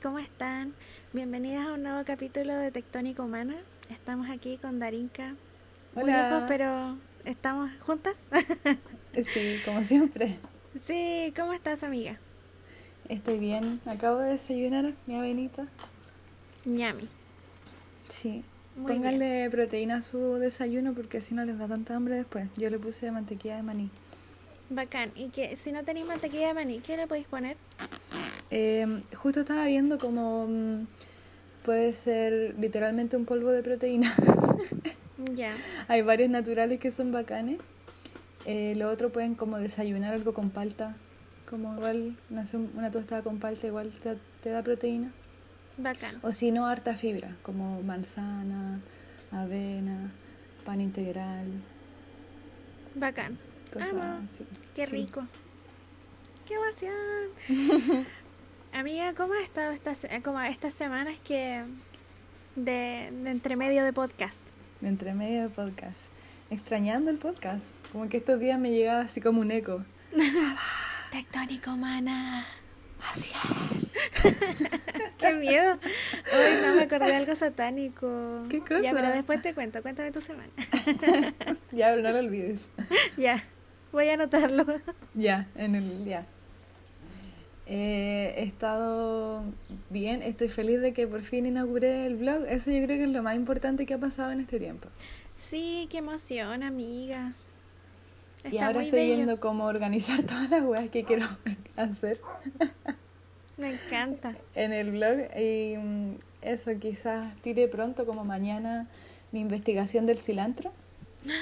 ¿cómo están? Bienvenidas a un nuevo capítulo de Tectónica Humana. Estamos aquí con Darinka. Muy Hola. lejos, pero estamos juntas. Sí, como siempre. sí, ¿cómo estás, amiga? Estoy bien. Acabo de desayunar mi avenita. Ñami. Sí. Muy Pónganle proteína a su desayuno porque así no les da tanta hambre después. Yo le puse mantequilla de maní. Bacán. Y que si no tenéis mantequilla de maní, ¿qué le podéis poner? Eh, justo estaba viendo como mm, puede ser literalmente un polvo de proteína. Ya. Hay varios naturales que son bacanes. Eh, lo otro pueden como desayunar algo con palta. Como igual una, una tostada con palta igual te, te da proteína. Bacán. O si no, harta fibra, como manzana, avena, pan integral, Bacán. cosas Amo. así. Qué Sí. rico. ¡Qué emoción! Amiga, ¿cómo has estado estas, como estas semanas que de, de entremedio de podcast? De entre medio del podcast. Extrañando el podcast. Como que estos días me llegaba así como un eco. Tectónica humana. Qué miedo. Ay, no me acordé de algo satánico. ¿Qué Ya, cosa? pero después te cuento. Cuéntame tu semana. Ya, pero no lo olvides. ya, voy a anotarlo. ya, en el ya. Eh, he estado bien, estoy feliz de que por fin inauguré el blog. Eso yo creo que es lo más importante que ha pasado en este tiempo. Sí, qué emoción, amiga. y ahora muy estoy bello. viendo cómo organizar todas las weas que quiero hacer. Me encanta. en el blog y mm, eso quizás tire pronto como mañana mi investigación del cilantro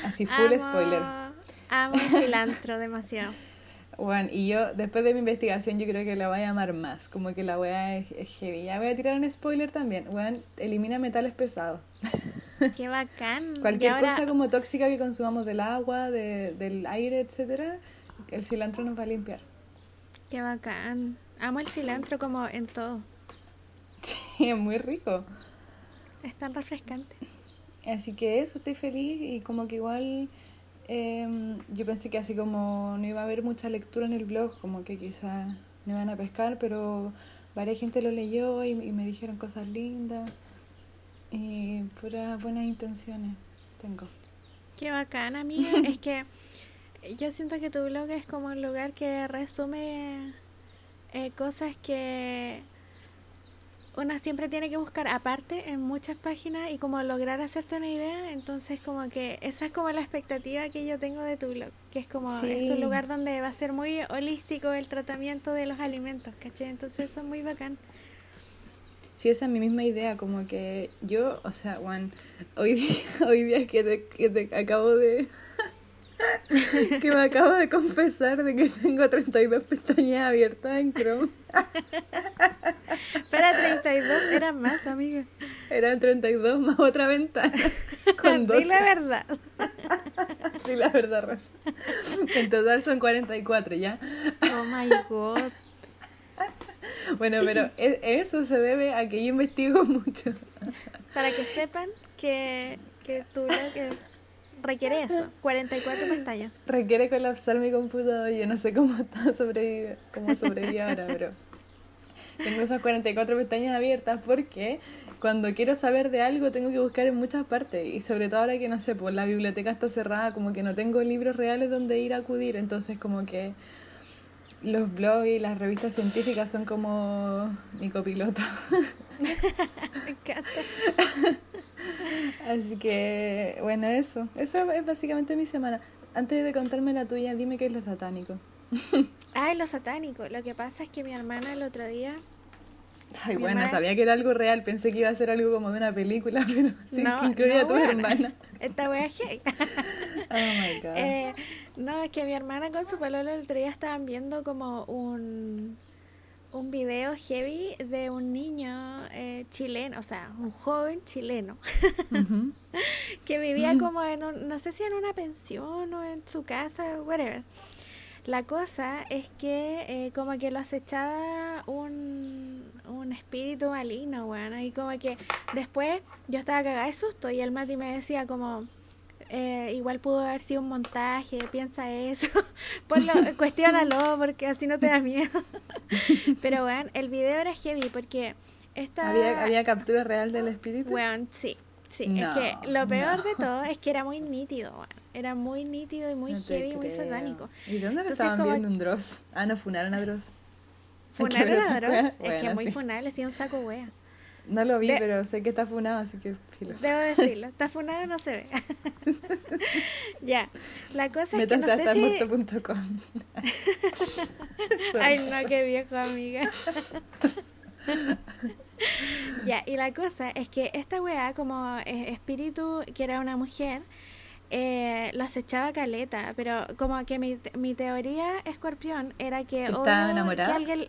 así full Amo- spoiler Amo el cilantro demasiado. bueno, y yo después de mi investigación yo creo que la voy a amar más como que la wea es, es heavy ya voy a tirar un spoiler también bueno, elimina metales pesados Qué bacán. Cualquier ahora- cosa como tóxica que consumamos del agua de- del aire etcétera el cilantro nos va a limpiar Qué bacán. Amo el cilantro como en todo. sí, es muy rico Es tan refrescante. Así que eso, estoy feliz y como que igual em, yo pensé que así como no iba a haber mucha lectura en el blog, como que quizás no iban a pescar, pero varias gente lo leyó y, y me dijeron cosas lindas y puras buenas intenciones tengo. Qué bacán, amiga. es que yo siento que tu blog es como un lugar que resume eh, cosas que una siempre tiene que buscar aparte en muchas páginas y como lograr hacerte una idea. Entonces como que esa es como la expectativa que yo tengo de tu blog, que es como es un lugar donde va a ser muy holístico el tratamiento de los alimentos, ¿caché? Entonces eso es muy bacán. Sí, esa es mi misma idea, como que yo, o sea, Juan, hoy día, hoy día que te, que te acabo de... que me acabo de confesar de que tengo 32 pestañas abiertas en Chrome. Para 32 eran más, amiga. Eran 32 más otra ventana. Con 12. Di la verdad. Sí, la verdad, Rosa. En total son 44, ¿ya? Oh my god. Bueno, pero e- eso se debe a que yo investigo mucho. Para que sepan que, que tu blog es- requiere eso, 44 pestañas. Requiere colapsar mi computador. Yo no sé cómo está sobrevive, cómo sobrevive ahora, pero tengo esas 44 pestañas abiertas porque cuando quiero saber de algo tengo que buscar en muchas partes y sobre todo ahora que no sé, pues la biblioteca está cerrada, como que no tengo libros reales donde ir a acudir, entonces como que los blogs y las revistas científicas son como mi copiloto. Me encanta. Así que, bueno, eso. Eso es básicamente mi semana. Antes de contarme la tuya, dime qué es lo satánico. Ay, lo satánico. Lo que pasa es que mi hermana el otro día. Ay, Mi bueno, hermana- sabía que era algo real. Pensé que iba a ser algo como de una película, pero sí, no, incluía no, a tu hermana. Esta wea. Oh my god. Eh, no, es que mi hermana con su pololo el otro día estaban viendo como un, un video heavy de un niño eh, chileno, o sea, un joven chileno, que vivía como en un, no sé si en una pensión o en su casa, whatever. La cosa es que eh, como que lo acechaba un, un espíritu maligno, weón. Y como que después yo estaba cagada de susto y el Mati me decía como, eh, igual pudo haber sido un montaje, piensa eso. Ponlo, cuestiónalo porque así no te da miedo. Pero bueno, el video era heavy porque esta... ¿Había, ¿Había captura real del espíritu? Bueno, sí. Sí, es que lo peor de todo es que era muy nítido, bueno. Era muy nítido y muy heavy, muy satánico. ¿Y dónde lo estaban viendo un Dross? Ah, no, funaron a Dross. ¿Funaron a Dross? Es que muy funable, hacía un saco wea. No lo vi, pero sé que está funado, así que filo. Debo decirlo, está funado no se ve. ya, la cosa es que no sé si... Ay, no, qué viejo, amiga. ya, y la cosa es que esta weá, como eh, espíritu, que era una mujer, eh, lo acechaba caleta, pero como que mi, mi teoría, escorpión, era que, ¿Estaba enamorada? que alguien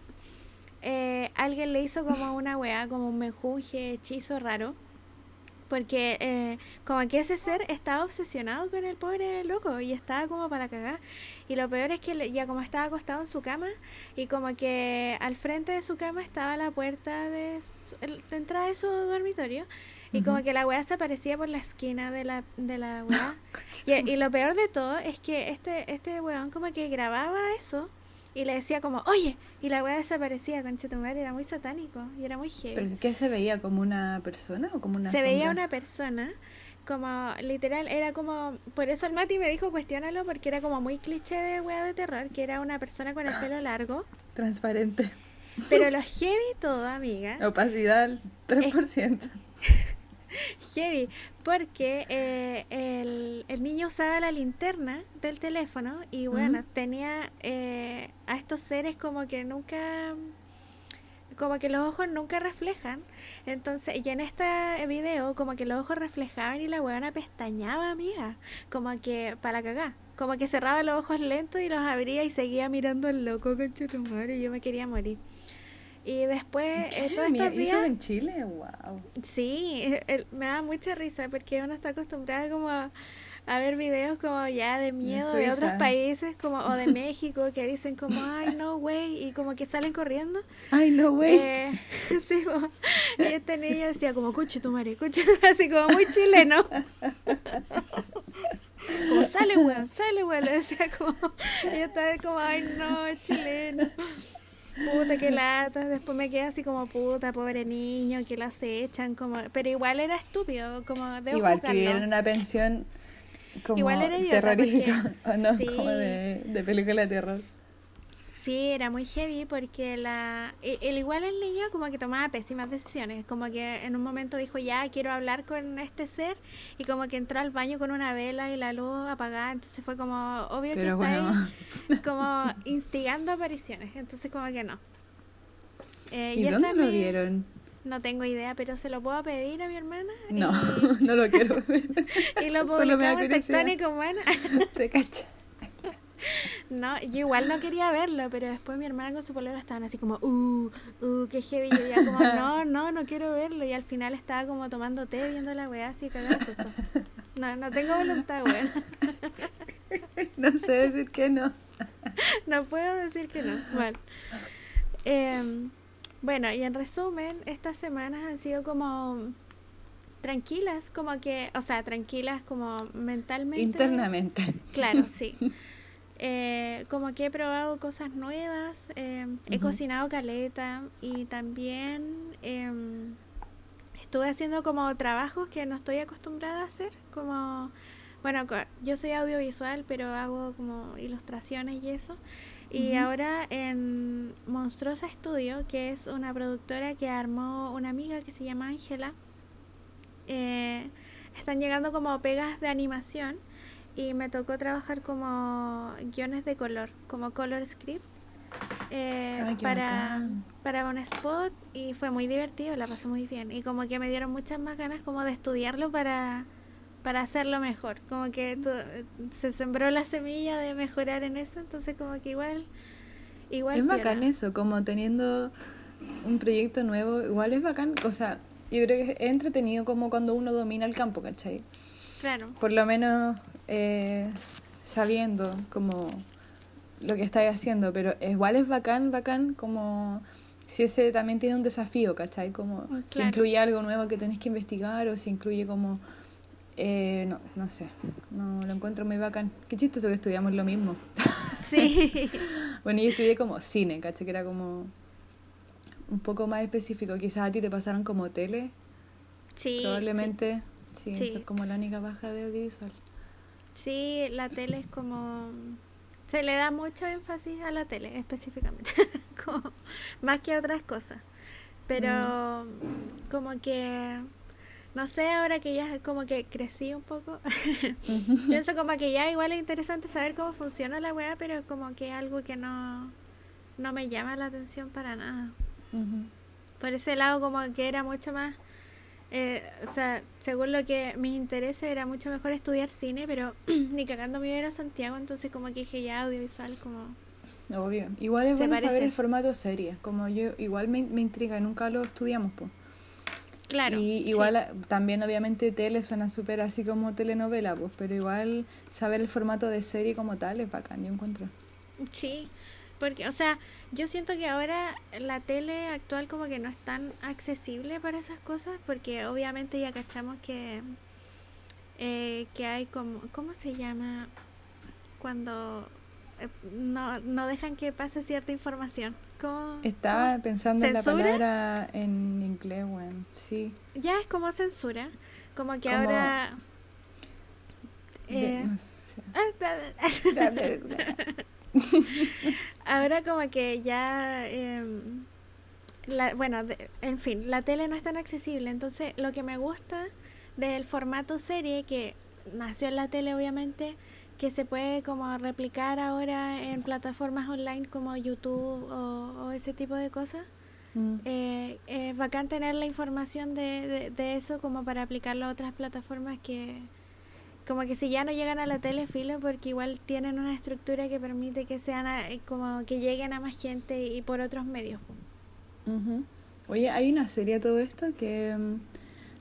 eh, alguien le hizo como una weá, como un menjunje, hechizo raro. Porque eh, como que ese ser estaba obsesionado con el pobre loco y estaba como para cagar. Y lo peor es que ya como estaba acostado en su cama y como que al frente de su cama estaba la puerta de, de entrada de su dormitorio. Y como que la weá se aparecía por la esquina de la, de la weá. y, y, lo peor de todo es que este, este weón como que grababa eso y le decía como, oye, y la weá desaparecía, con madre, era muy satánico y era muy heavy. ¿Pero qué se veía? ¿Como una persona o como una Se veía una persona, como literal, era como, por eso el Mati me dijo cuestiónalo porque era como muy cliché de weá de terror, que era una persona con el pelo largo. Transparente. Pero lo heavy todo, amiga. Opacidad al 3%. Heavy, porque eh, el, el, niño usaba la linterna del teléfono y bueno, tenía eh, a estos seres como que nunca, como que los ojos nunca reflejan. Entonces, y en este video como que los ojos reflejaban y la huevona pestañaba, amiga, como que para cagar. Como que cerraba los ojos lentos y los abría y seguía mirando al loco, con y yo me quería morir. Y después, eh, todos estos días... en Chile? ¡Wow! Sí, me da mucha risa porque uno está acostumbrado como a, ver videos como ya de miedo de, otros países como o de México que dicen como, ay, no, güey, y como que salen corriendo. Ay, no, güey. Eh, sí, y este niño decía como, cuche tu madre, cuche, así como muy chileno. como, sale, weón, sale, weón, le decía como, y yo estaba como, ay, no, es chileno puta, qué lata. Después me quedé así como, puta, pobre niño, que la echan como... Pero igual era estúpido, como debo Igual que vivieron en una pensión como igual era terrorífica, ¿o no? Como de, de película de terror. Sí, era muy heavy porque la e, el, igual el niño como que tomaba pésimas decisiones, como que en un momento dijo ya quiero hablar con este ser y como que entró al baño con una vela y la luz apagada, entonces fue como obvio que está ahí como instigando apariciones, entonces como que no. Eh, ¿Y, dónde lo vieron? No tengo idea, pero se lo puedo pedir a mi hermana. No, no lo quiero ver. y lo publicamos en Tectónico Humana. Te cacha. No, yo igual no quería verlo, pero después mi hermana con su polero estaban así como, uh, uh, qué heavy. Y yo ya como, no, no, no quiero verlo. Y al final estaba como tomando té, viendo la weá así, cagada susto. No, no tengo voluntad, weá. No sé decir que no. No puedo decir que no. Bueno. Em, bueno, y en resumen, estas semanas han sido como tranquilas, como que, o sea, tranquilas como mentalmente. Internamente. Claro, sí. Eh, como que he probado cosas nuevas, eh, he cocinado caleta y también em, estuve haciendo como trabajos que no estoy acostumbrada a hacer, como, bueno, yo soy audiovisual, pero hago como ilustraciones y eso. Y ahora en Monstruosa Studio, que es una productora que armó una amiga que se llama Ángela, eh, están llegando como pegas de animación y me tocó trabajar como guiones de color, como color script. Eh, para, para un spot y fue muy divertido, la pasé muy bien y como que me dieron muchas más ganas como de estudiarlo para, para hacerlo mejor, como que se sembró la semilla de mejorar en eso, entonces como que igual... igual es bacán eso, como teniendo un proyecto nuevo, igual es bacán, o sea, yo creo que es entretenido como cuando uno domina el campo, ¿cachai? Claro. Por lo menos eh, sabiendo como lo que estáis haciendo, pero igual es bacán, bacán como si ese también tiene un desafío, ¿cachai? Como ah, si incluye algo nuevo que tenéis que investigar o si incluye como... Eh, no, no sé, no lo encuentro muy bacán. Qué chistoso que estudiamos lo mismo. Sí. bueno, yo estudié como cine, ¿cachai? Que era como un poco más específico. Quizás a ti te pasaron como tele. Sí. Probablemente. Sí, eso es como la única baja de audiovisual. Sí, la tele es como... Se le da mucho énfasis a la tele específicamente, como, más que a otras cosas. Pero mm. como que, no sé, ahora que ya como que crecí un poco, pienso como que ya igual es interesante saber cómo funciona la web, pero como que algo que no, no me llama la atención para nada. Por ese lado como que era mucho más eh, o sea, según lo que mis intereses era mucho mejor estudiar cine, pero ni cagando me iba a Santiago, entonces como que dije ya audiovisual como... Obvio. Igual es bueno saber el formato serie, como yo igual me, me intriga, nunca lo estudiamos, pues. Claro. Y igual también obviamente tele suena súper así como telenovela, pues, pero igual saber el formato de serie como tal es bacán, yo encuentro. Sí, porque, o sea, yo siento que ahora la tele actual como que no es tan accesible para esas cosas, porque obviamente ya cachamos que, eh, que hay como, ¿cómo se llama? Cuando eh, no, no dejan que pase cierta información. ¿Cómo, Estaba pensando en la palabra en inglés, bueno, sí. Ya es como censura, como que ahora... Eh, Ahora como que ya, em, la, bueno, en fin, la tele no es tan accesible, entonces lo que me gusta del formato serie que nació en la tele obviamente, que se puede como replicar ahora en plataformas online como YouTube o, ese tipo de cosas. Mm. Eh, es bacán tener la información de, de eso como para aplicarlo a otras plataformas que, como que si ya no llegan a la tele, filo, porque igual tienen una estructura que permite que sean eh, como que lleguen a más gente y por otros medios. Oye, hay una serie todo esto que mm,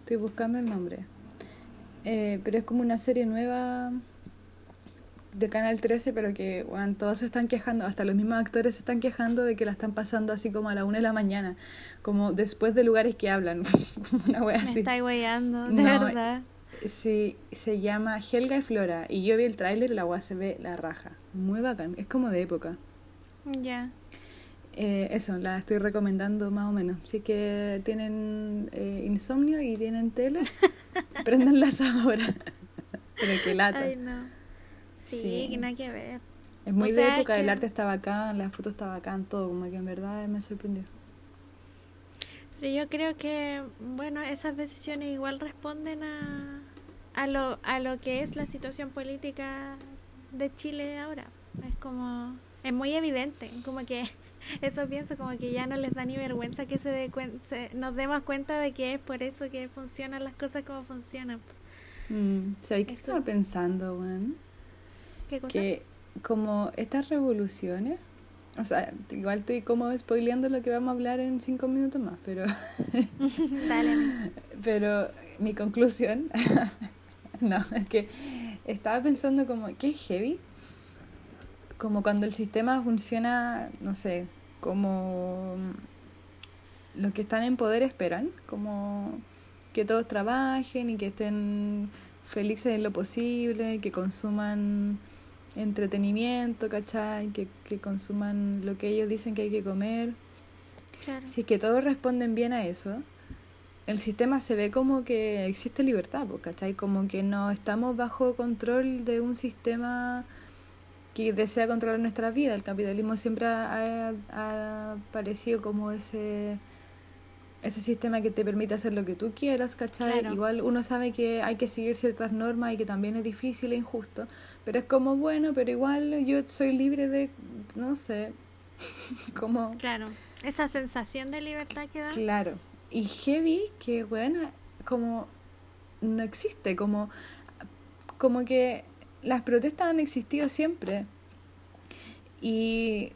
estoy buscando el nombre. Eh, pero es como una serie nueva de Canal 13, pero que bueno, todos se están quejando, hasta los mismos actores se están quejando de que la están pasando así como a la una de la mañana, como después de lugares que hablan. una wea Me está guayando, de verdad. Sí, se llama Helga y Flora. Y yo vi el tráiler y la agua se ve la raja. Muy bacán. Es como de época. Ya. Eh, eso, la estoy recomendando más o menos. Si que tienen eh, insomnio y tienen tele, prendanlas ahora. Pero que lata. Ay, no. Sí, que nada que ver. Es muy de época, el arte está bacán, las fotos está bacán, todo. Como que en verdad me sorprendió. Pero yo creo que, bueno, esas decisiones igual responden a a lo, a lo que es la situación política de Chile ahora. Es como, es muy evidente, como que eso pienso, como que ya no les da ni vergüenza que se, de nos demos cuenta de que es por eso que funcionan las cosas como funcionan. Mm, ¿Sabes qué estaba pensando, Juan? ¿Qué cosa? Que como estas revoluciones, o sea, igual estoy como spoileando lo que vamos a hablar en cinco minutos más, pero... Dale. pero mi conclusión no, es que estaba pensando como, ¿qué es heavy? Como cuando el sistema funciona, no sé, como los que están en poder esperan, como que todos trabajen y que estén felices en lo posible, que consuman entretenimiento, ¿cachai? Que, que consuman lo que ellos dicen que hay que comer. Si es que todos responden bien a eso, el sistema se ve como que existe libertad, ¿cachai? Como que no estamos bajo control de un sistema que desea controlar nuestra vida. El capitalismo siempre ha, ha, parecido como ese ese sistema que te permite hacer lo que tú quieras, ¿cachai? Igual uno sabe que hay que seguir ciertas normas y que también es difícil e injusto, pero es como bueno, pero igual yo soy libre de, no sé, como... Claro, esa sensación de libertad que da. Claro, y heavy que, bueno, como no existe, como, como que las protestas han existido siempre. Y,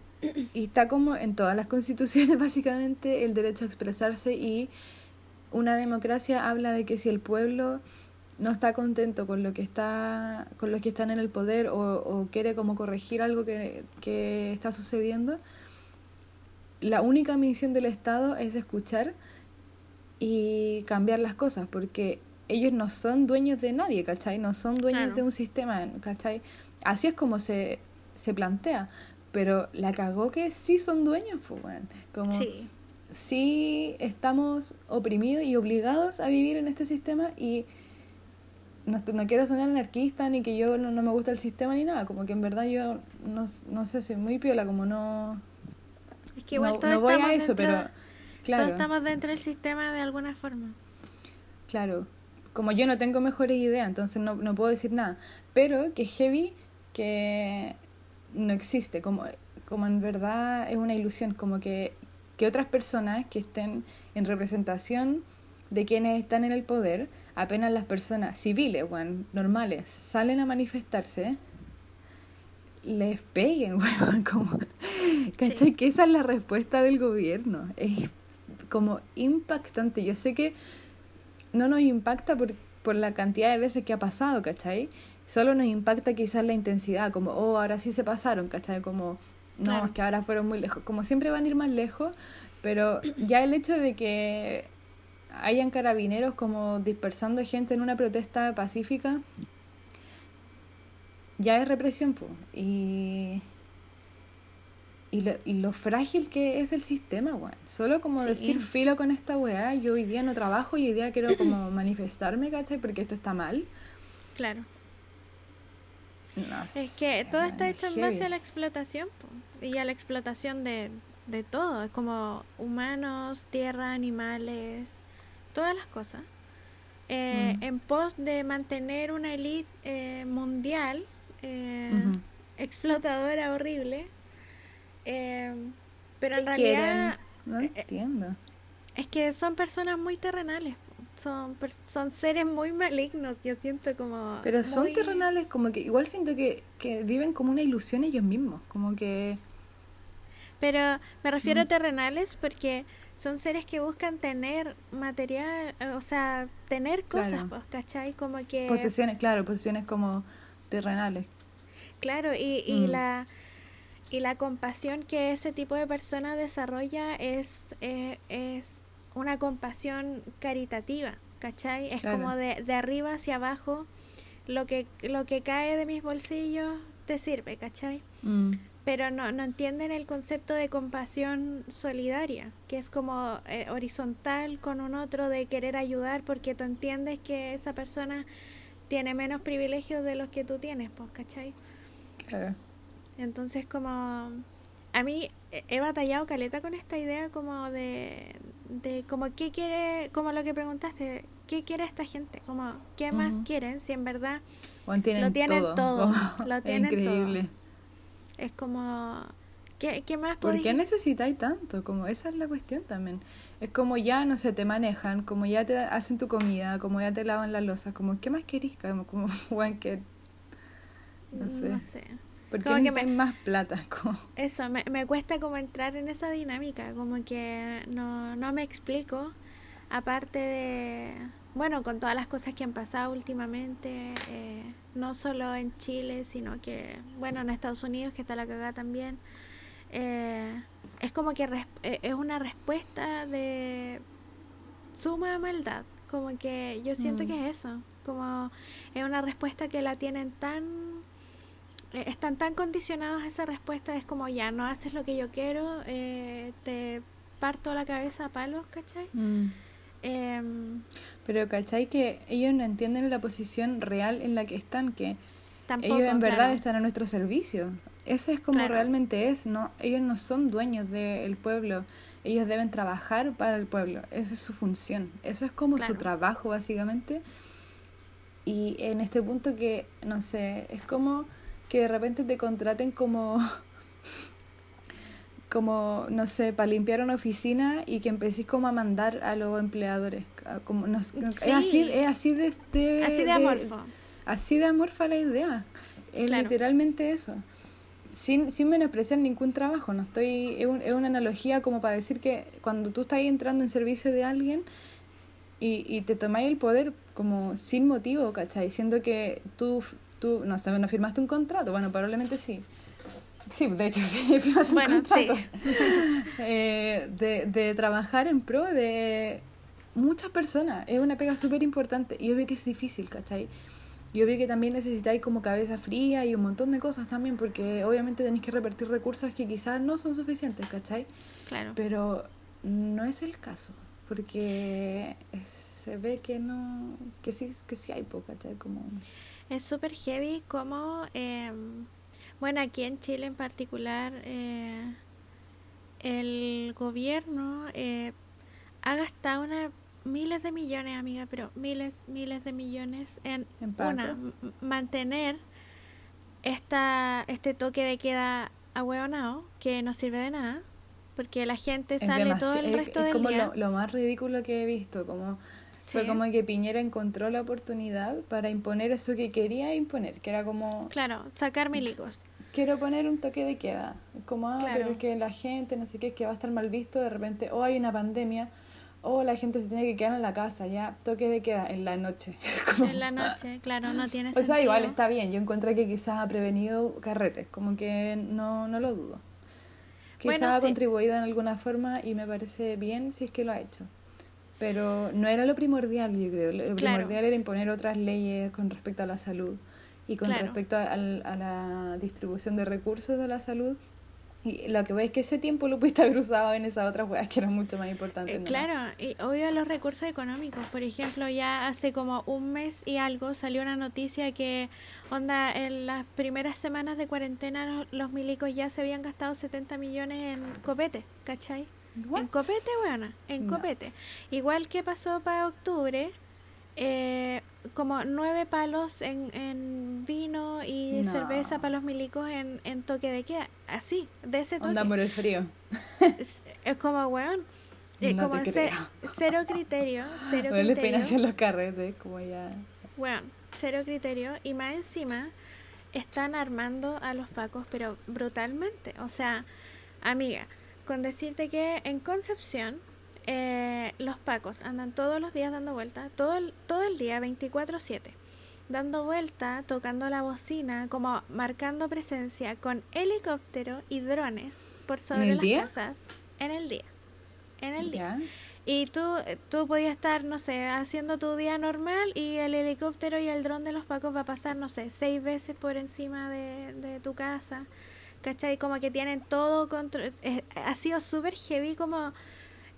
y está como en todas las constituciones básicamente el derecho a expresarse y una democracia habla de que si el pueblo no está contento con lo que está con los que están en el poder o, o quiere como corregir algo que, que, está sucediendo la única misión del Estado es escuchar y cambiar las cosas, porque ellos no son dueños de nadie, ¿cachai? No son dueños de un sistema, ¿cachai? Así es como se, se plantea, pero la cagó que sí son dueños, pues bueno, como sí estamos oprimidos y obligados a vivir en este sistema y no, no quiero sonar anarquista ni que yo no, no, me gusta el sistema ni nada, como que en verdad yo no, no sé, soy muy piola, como no... Es que igual no, voy a eso, pero claro, Todos estamos dentro del sistema de alguna forma. claro, como yo no tengo mejores ideas, entonces no, no puedo decir nada, pero que heavy que no existe, como, como en verdad es una ilusión, como que, que otras personas que estén en representación de quienes están en el poder, apenas las personas civiles, weón, normales, salen a manifestarse, les peguen, weón, como, ¿cachai? Sí. Que esa es la respuesta del gobierno, es como impactante, yo sé que no nos impacta por, por la cantidad de veces que ha pasado, ¿cachai? Solo nos impacta quizás la intensidad, como, oh, ahora sí se pasaron, ¿cachai? Como, no, Claro. es que ahora fueron muy lejos. Como siempre van a ir más lejos, pero ya el hecho de que hayan carabineros como dispersando gente en una protesta pacífica, ya es represión, po. Y, y, lo, y lo frágil que es el sistema, weón. Solo como Sí. decir filo con esta weá, yo hoy día no trabajo y hoy día quiero como manifestarme, ¿cachai? Porque esto está mal. Claro. No Es sé, que todo está es hecho en base a la explotación po, y a la explotación de, de todo, como humanos, tierra, animales, todas las cosas, eh, Mm. en pos de mantener una élite eh, mundial eh, explotadora, horrible. Eh, pero en realidad No eh, entiendo. es que son personas muy terrenales, son, son seres muy malignos, yo siento como... Pero son terrenales, como que igual siento que, que viven como una ilusión ellos mismos, como que... Pero me refiero a Mm. terrenales porque son seres que buscan tener material, eh, o sea, tener cosas, Claro. pues, ¿cachai? Como que... Posesiones, claro, posesiones como terrenales. Claro, y, y Mm. la y la compasión que ese tipo de persona desarrolla es, eh, es una compasión caritativa, ¿cachai? Es Claro. como de, de arriba hacia abajo, lo que, lo que cae de mis bolsillos te sirve, ¿cachai? Mm, pero no, no entienden el concepto de compasión solidaria, que es como eh, horizontal con un otro de querer ayudar porque tú entiendes que esa persona tiene menos privilegios de los que tú tienes, pues, ¿cachai? claro. Entonces como a mí he batallado caleta con esta idea como de, de como qué quiere, como lo que preguntaste, ¿qué quiere esta gente? Como qué más quieren si en verdad tienen Lo tienen todo. lo es tienen todo. increíble. es como ¿qué, qué más ¿Por podéis- qué necesitáis tanto? Como esa es la cuestión también. Es como ya, no sé, te manejan, como ya te hacen tu comida, como ya te lavan las losas, como ¿qué más querís? Como, como que... No sé. No sé. ¿Por qué Como que me- más plata? Como, Eso, me, me cuesta como entrar en esa dinámica, como que no, no me explico, aparte de, bueno, con todas las cosas que han pasado últimamente, eh, no solo en Chile, sino que, bueno, en Estados Unidos, que está la cagada también, eh, es como que res- eh, es una respuesta de suma maldad, como que yo siento Mm. que es eso, como es una respuesta que la tienen tan están tan condicionados a esa respuesta, es como ya no haces lo que yo quiero, eh, te parto la cabeza a palos, ¿cachai? mm. Em, Pero ¿cachai? Que ellos no entienden la posición real en la que están, que tampoco, ellos en verdad claro. están a nuestro servicio. Ese es como Claro. realmente es, ¿no? Ellos no son dueños del pueblo, ellos deben trabajar para el pueblo, esa es su función, eso es como su trabajo básicamente. Y en este punto que, no sé, es como que de repente te contraten como, como, no sé, para limpiar una oficina y que empecéis como a mandar a los empleadores. Como, no Sí. Es así, es así de, de- Así de de- amorfo. Así de amorfa la idea. Es Claro. literalmente eso. Sin, sin menospreciar ningún trabajo. No estoy, es, un- es una analogía como para decir que cuando tú estás entrando en servicio de alguien y, y te tomáis el poder como sin motivo, ¿cachai? Siendo que tú, tú no sé, no firmaste un contrato. Bueno, probablemente sí. Sí, de hecho sí, firmaste Bueno, un sí. Eh, de, de trabajar en pro de muchas personas. Es una pega súper importante. Y veo que es difícil, ¿cachai? Yo veo que también necesitáis como cabeza fría y un montón de cosas también, porque obviamente tenéis que repartir recursos que quizás no son suficientes, ¿cachai? Claro. Pero no es el caso, porque se ve que no, que sí, que sí hay poca, Como... Es súper heavy como, em, bueno, aquí en Chile en particular, eh, el gobierno eh, ha gastado una, miles de millones, amiga, pero miles, miles de millones en, una, mantener esta, este toque de queda ahueonado, que no sirve de nada, porque la gente sale todo el resto es del como día. Lo, lo, más ridículo que he visto, como fue como que Piñera encontró la oportunidad para imponer eso que quería imponer, que era como... Claro, sacar milicos. Quiero poner un toque de queda. Como, ah, pero es que la gente, no sé qué, que va a estar mal visto, de repente, o oh, hay una pandemia, o la gente se tiene que quedar en la casa, ya, toque de queda en la noche. en la noche, claro, no tiene sentido. O sea, igual está bien, yo encuentro que quizás ha prevenido carretes, como que no, no lo dudo. Quizás ha contribuido en alguna forma y me parece bien si es que lo ha hecho. Pero no era lo primordial, yo creo. Lo primordial era imponer otras leyes con respecto a la salud y con respecto a, a, la distribución de recursos de la salud y lo que veis es que ese tiempo lo pudiste haber usado en esas otras weas que eran mucho más importantes. Eh, claro, y obvio los recursos económicos. Por ejemplo, ya hace como un mes y algo salió una noticia que, onda, en las primeras semanas de cuarentena los, milicos ya se habían gastado 70 millones en copete, ¿cachai? En copete, bueno, en copete. Igual que pasó para octubre, eh, como nueve palos en, en vino y cerveza para los milicos en, en toque de queda. Así, de ese toque. Onda por el frío. Es, como, weón. Es como cero criterio. Cero criterio. los carretes, como ya. Weón, cero criterio. Y más encima, están armando a los pacos, pero brutalmente. O sea, amiga, con decirte que en Concepción eh, los pacos andan todos los días dando vuelta, todo el, todo el día, 24/7, dando vuelta, tocando la bocina, como marcando presencia con helicóptero y drones por sobre las casas en el día. En el día. Y tú, tú podías estar, no sé, haciendo tu día normal y el helicóptero y el dron de los pacos va a pasar, no sé, seis veces por encima de, de tu casa. ¿Cachai? Como que tienen todo control. ha sido súper heavy como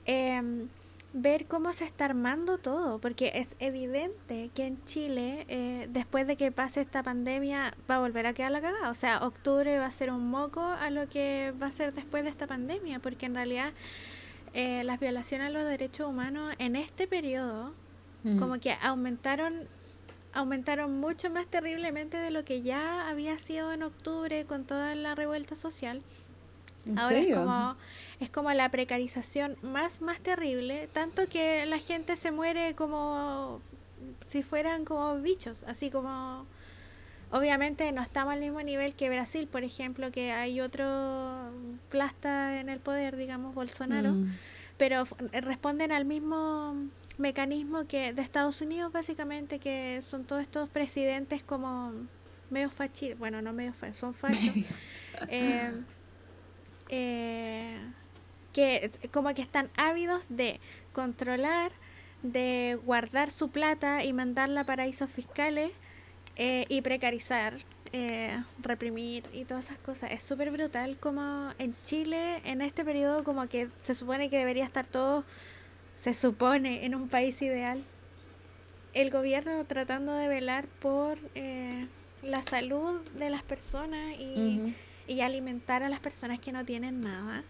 eh, ver cómo se está armando todo, porque es evidente que en Chile, eh, después de que pase esta pandemia, va a volver a quedar la cagada. O sea, octubre va a ser un moco a lo que va a ser después de esta pandemia, porque en realidad eh, las violaciones a los derechos humanos en este periodo, mm. como que aumentaron aumentaron mucho más terriblemente de lo que ya había sido en octubre con toda la revuelta social. Ahora es como es como la precarización más, más terrible, tanto que la gente se muere como si fueran como bichos, así como obviamente no estamos al mismo nivel que Brasil, por ejemplo, que hay otro plasta en el poder, digamos, Bolsonaro, mm. Pero responden al mismo mecanismo que de Estados Unidos, básicamente, que son todos estos presidentes como medio fachos, bueno, no medio fachos, son fachos. eh, eh, que como que están ávidos de controlar, de guardar su plata y mandarla a paraísos fiscales eh, y precarizar, eh, reprimir y todas esas cosas. Es súper brutal como en Chile, en este periodo, como que se supone que debería estar todo, se supone, en un país ideal. El gobierno tratando de velar por eh, la salud de las personas y, y alimentar a las personas que no tienen nada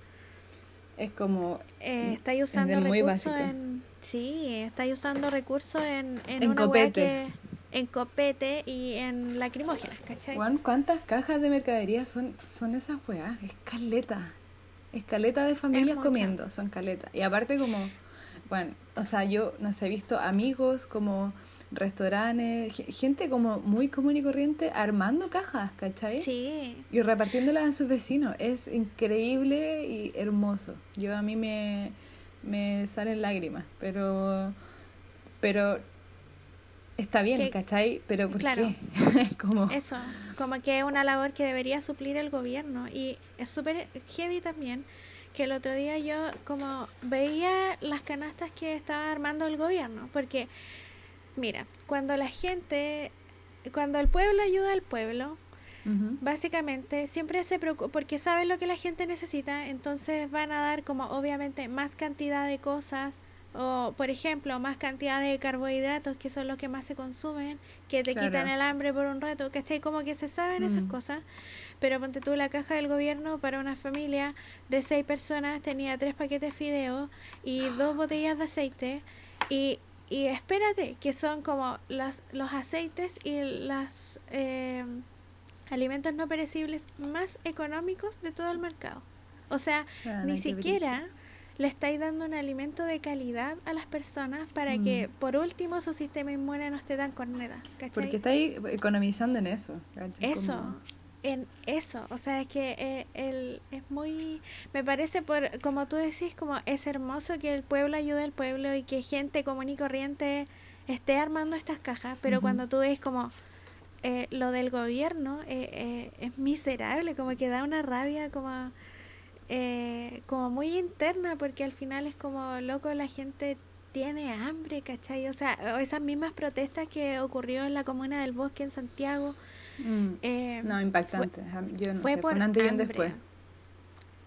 es como... Eh, estáis usando recursos en... Sí, estáis usando recursos en, en, una. En copete y en lacrimógenas, ¿cachai? Juan, ¿cuántas cajas de mercadería son, son esas weas? Escaleta. Escaleta de familias comiendo, son caleta. Y aparte como, bueno, o sea, yo, no sé, he visto amigos como restaurantes, gente como muy común y corriente armando cajas, ¿cachai? Sí. Y repartiéndolas a sus vecinos. Es increíble y hermoso. Yo a mí me, me salen lágrimas, pero, pero está bien, ¿cachai? Pero ¿por qué? como... Eso, como que es una labor que debería suplir el gobierno. Y es súper heavy también que el otro día yo como veía las canastas que estaba armando el gobierno, porque Mira, cuando la gente, cuando el pueblo ayuda al pueblo, básicamente siempre se preocupa porque saben lo que la gente necesita, entonces van a dar como obviamente más cantidad de cosas o por ejemplo más cantidad de carbohidratos que son los que más se consumen, que te quitan el hambre por un rato, ¿cachai? Como que se saben esas mm. cosas, pero ponte tú la caja del gobierno para una familia de seis personas tenía tres paquetes de fideo y dos botellas de aceite y y espérate, que son como los, los aceites y los eh, alimentos no perecibles más económicos de todo el mercado. O sea, ni siquiera le estáis dando un alimento de calidad a las personas para que, mm. por último, su sistema inmune no esté tan corneta. Porque estáis economizando en eso. Eso en eso, o sea, es que eh, el, es muy, me parece, por como tú decís, como es hermoso que el pueblo ayude al pueblo y que gente común y corriente esté armando estas cajas, pero cuando tú ves como eh, lo del gobierno, eh, es miserable, como que da una rabia como, como muy interna, porque al final es como, loco, la gente tiene hambre, ¿cachai? O sea, esas mismas protestas que ocurrió en la comuna del Bosque en Santiago, Mm. Eh, no, impactante. Yo no fue sé, por fue antes y un después.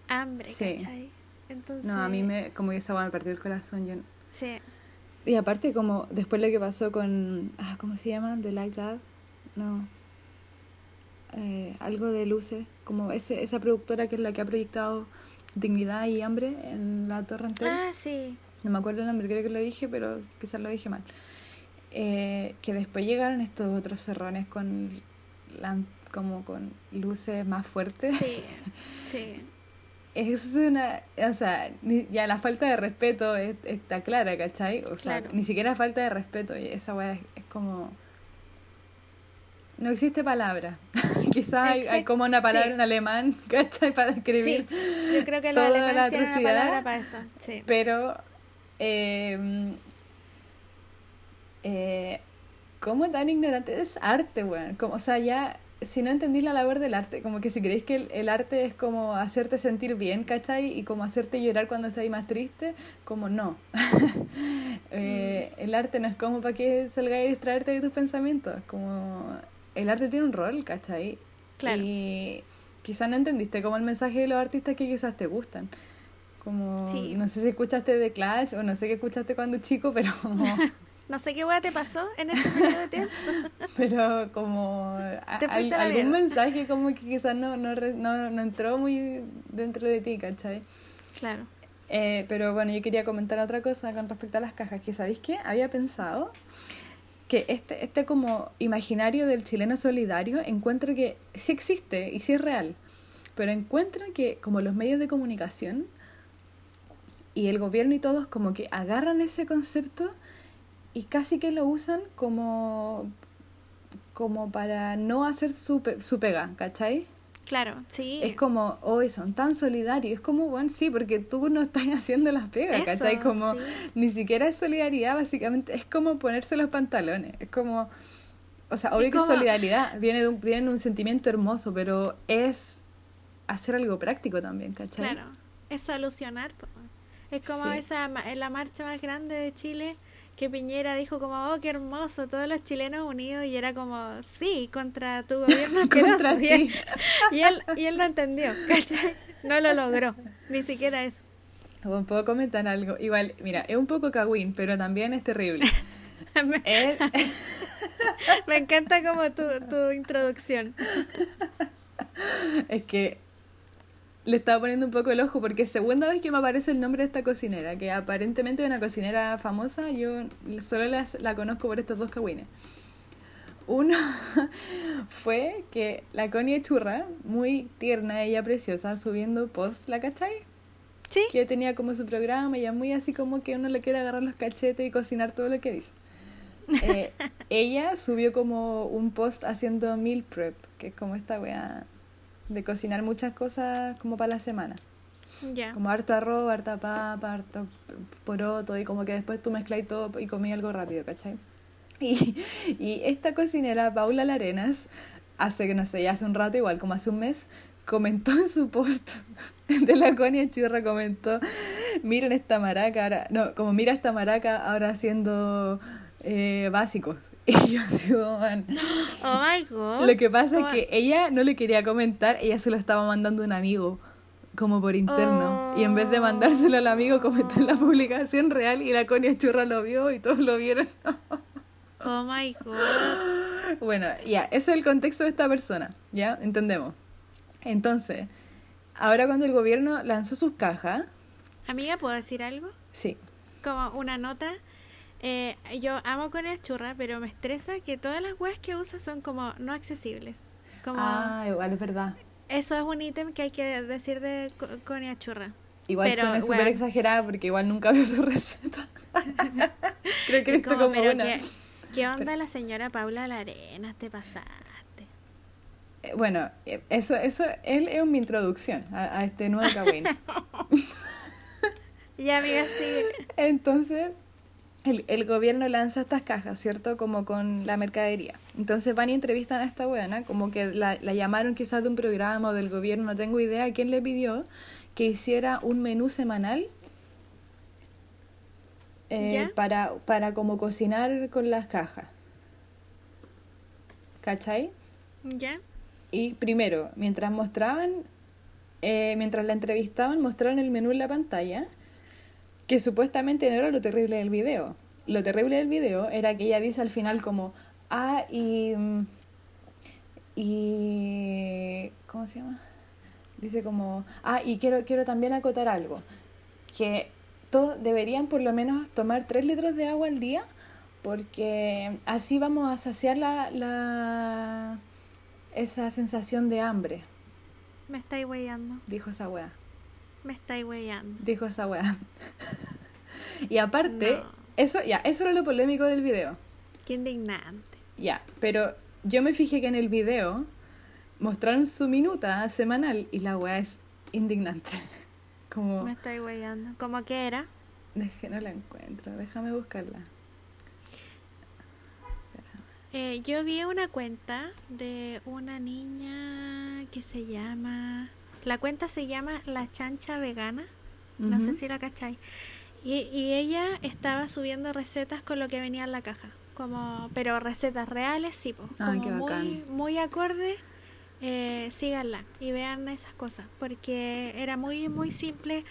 Hambre, sí. ¿cachai? Entonces... No, a mí me, como que esa me partió el corazón. Yo... Sí. Y aparte, como después lo que pasó con. Ah, ¿Cómo se llama? The Light Lab. No. Eh, algo de luces. Como ese, esa productora que es la que ha proyectado Dignidad y Hambre en la Torre entera. Ah, sí. No me acuerdo el nombre, creo que lo dije, pero quizás lo dije mal. Eh, que después llegaron estos otros cerrones con como con luces más fuertes. Sí, sí. Es una, o sea, ya la falta de respeto está clara, ¿cachai? O sea, ni siquiera falta de respeto, esa weá es, como... No existe palabra. Quizás hay, como una palabra en alemán, ¿cachai? Para describir. Sí, yo creo que los alemanes tienen una palabra para eso. Sí. Pero eh, eh, ¿Cómo tan ignorante es arte, weón? Como, o sea, ya, si no entendí la labor del arte, como que si creéis que el, arte es como hacerte sentir bien, ¿cachai? Y como hacerte llorar cuando estás más triste, como no. Eh, el arte no es como para que salgáis a distraerte de tus pensamientos, como el arte tiene un rol, ¿cachai? Claro. Y quizás no entendiste como el mensaje de los artistas que quizás te gustan. Como, no sé si escuchaste de Clash o no sé qué escuchaste cuando chico, pero. No sé qué hueá te pasó en este periodo de tiempo. Pero como algún mensaje como que quizás no, no, no, no, entró muy dentro de ti, ¿cachai? Claro. Eh, pero bueno, yo quería comentar otra cosa con respecto a las cajas, que ¿sabéis qué? Había pensado que este, este como imaginario del chileno solidario encuentro que sí existe y sí es real, pero encuentro que como los medios de comunicación y el gobierno y todos como que agarran ese concepto y casi que lo usan como, como para no hacer su, su pega, ¿cachai? Claro, sí. Es como, hoy son tan solidarios. Es como, bueno, sí, porque tú no estás haciendo las pegas, ¿cachai? Como, ni siquiera es solidaridad, básicamente, es como ponerse los pantalones. Es como, o sea, obvio que solidaridad viene de, un, viene de un sentimiento hermoso, pero es hacer algo práctico también, ¿cachai? Claro, es solucionar. Es como esa, la marcha más grande de Chile que Piñera dijo como, oh, qué hermoso, todos los chilenos unidos, y era como, sí, contra tu gobierno contra ti. Y, él, y, él, no entendió, ¿cachai? No lo logró, ni siquiera eso. ¿Puedo comentar algo? Igual, mira, es un poco cagüín, pero también es terrible. Me encanta como tu, tu introducción. Es que le estaba poniendo un poco el ojo porque segunda vez que me aparece el nombre de esta cocinera, que aparentemente es una cocinera famosa, yo solo la, la conozco por estos dos cagüines. Uno fue que la Connie Churra, muy tierna, ella preciosa, subiendo post, ¿la cachai? Sí. Que tenía como su programa, ella muy así como que uno le quiere agarrar los cachetes y cocinar todo lo que dice. Eh, ella subió como un post haciendo meal prep, que es como esta wea de cocinar muchas cosas como para la semana. Ya. Como harto arroz, harta papa, harto poroto y como que después tú mezclas todo y comí algo rápido, ¿cachai? Y, y esta cocinera, Paula Larenas, hace que no sé, ya hace un rato, igual como hace un mes, comentó en su post de la Conia Churra, comentó, miren esta maraca ahora, no, como mira esta maraca ahora haciendo eh, básicos. Y yo así, man. Oh my god. Lo que pasa es que ella no le quería comentar, ella se lo estaba mandando a un amigo, como por interno. Y en vez de mandárselo al amigo, comentó en la publicación real y la Conia Churra lo vio y todos lo vieron. Oh my god. Bueno, ya, ese es el contexto de esta persona, ¿ya? Entendemos. Entonces, ahora cuando el gobierno lanzó sus cajas, Amiga, ¿puedo decir algo? sí, Como una nota. Eh, yo amo con el churra, pero me estresa que todas las webs que usa son como no accesibles. Como ah, igual es verdad. eso es un ítem que hay que decir de co- Conia Churra. Igual Pero, suena súper exagerada porque igual nunca veo su receta. Creo que he Es visto como, como pero una. ¿qué, qué onda la señora Paula Larenas? Te pasaste. Eh, Bueno, eh, eso, eso él es mi introducción a, a este nuevo Kawin. Ya, amiga, sigue. Entonces, el, el gobierno lanza estas cajas, ¿cierto? Como con la mercadería. Entonces van y entrevistan a esta buena, como que la, la llamaron quizás de un programa o del gobierno, no tengo idea quién le pidió que hiciera un menú semanal eh, para, para como cocinar con las cajas. ¿Cachai? ¿Ya? Y primero, mientras mostraban, eh, mientras la entrevistaban, mostraron el menú en la pantalla, que supuestamente no era lo terrible del video. Lo terrible del video era que ella dice al final como, ah, y... mm, y ¿Cómo se llama? Dice como, ah, y quiero, quiero también acotar algo, que todos deberían por lo menos tomar 3 litros de agua al día, porque así vamos a saciar la, la, esa sensación de hambre, Me estáis weyando. dijo esa wea. Me estáis weyando. Dijo esa wea. y aparte, No. eso, ya, eso era lo polémico del video. Qué indignante. Ya, pero yo me fijé que en el video mostraron su minuta semanal y la wea es indignante. Como, Me estáis weyando. ¿Cómo que era? es que no la encuentro, déjame buscarla. Eh, yo vi una cuenta de una niña que se llama... La cuenta se llama La Chancha Vegana. No sé si la cacháis. Y, y ella estaba subiendo recetas con lo que venía en la caja. Como, pero recetas reales, sí, po, Ay, como qué muy, muy acorde. Eh, síganla y vean esas cosas. Porque era muy, muy simple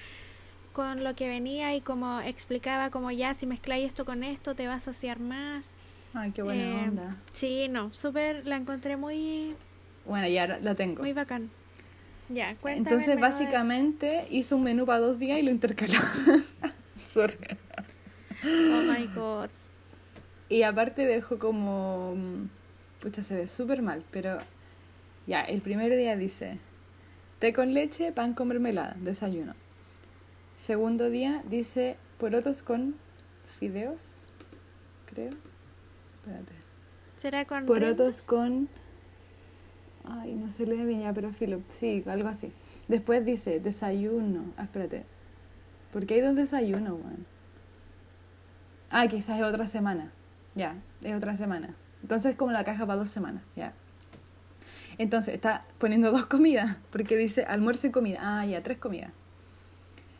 con lo que venía y como explicaba como ya si mezcláis esto con esto te va a saciar más. Ay, qué buena Eh, onda. Sí, no, súper, la encontré muy, Bueno, ya la- la tengo. muy bacán. Ya, cuéntame. Entonces, de- básicamente, hizo un menú para dos días y lo intercaló. Sorry. Oh my god. Y aparte dejó como... mm, Pucha, se ve súper mal, pero... Ya, el primer día dice... Té con leche, pan con mermelada, desayuno. Segundo día dice porotos con fideos, creo. Espérate. ¿Será con Porotos con... Ay, no se lee bien ya, pero filo. Sí, algo así. Después dice desayuno. Ah, espérate. ¿Por qué hay dos desayunos, weón? Ah, quizás es otra semana. Ya, es otra semana. Entonces es como la caja para dos semanas, ya. Entonces está poniendo dos comidas, porque dice almuerzo y comida. Ah, ya, tres comidas.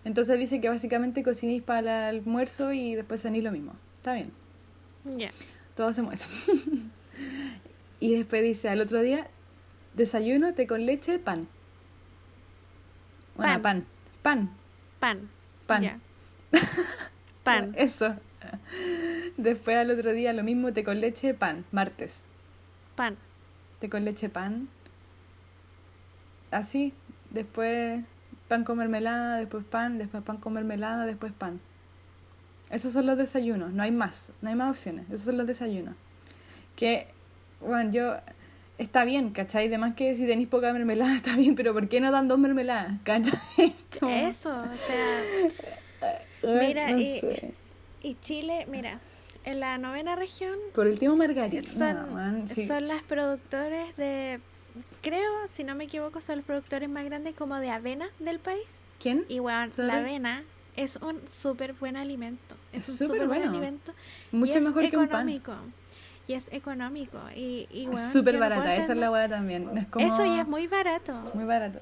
Entonces dice que básicamente cocinéis para el almuerzo y después cenéis lo mismo. Está bien. Ya. Todos hacemos eso. y después dice al otro día, desayuno, té con leche, pan. Bueno, pan. Pan. Pan. Pan. Pan. Eso. Después al otro día lo mismo, té con leche, pan. Martes. Pan. Té con leche, pan. Así. Después pan con mermelada, después pan, después pan con mermelada, después pan. Esos son los desayunos, no hay más, no hay más opciones. Esos son los desayunos. Que, bueno, yo... Está bien, ¿cachai? Además que si tenéis poca mermelada está bien, pero ¿por qué no dan dos mermeladas? ¿Cachai? Como- Eso, o sea, Mira, no y- sé. y Chile, mira, en la novena región Por el tema margarina, son, sí. son las productores de, creo, si no me equivoco, son los productores más grandes como de avena del país. ¿Quién? Y bueno, Sorry. la avena es un súper buen alimento. Es Es un súper buen bueno. alimento. Mucho y es mejor que un pan. Y es económico. Y, y Es súper no barata, esa es la hueá también. Es como... Eso y es muy barato. Muy barato.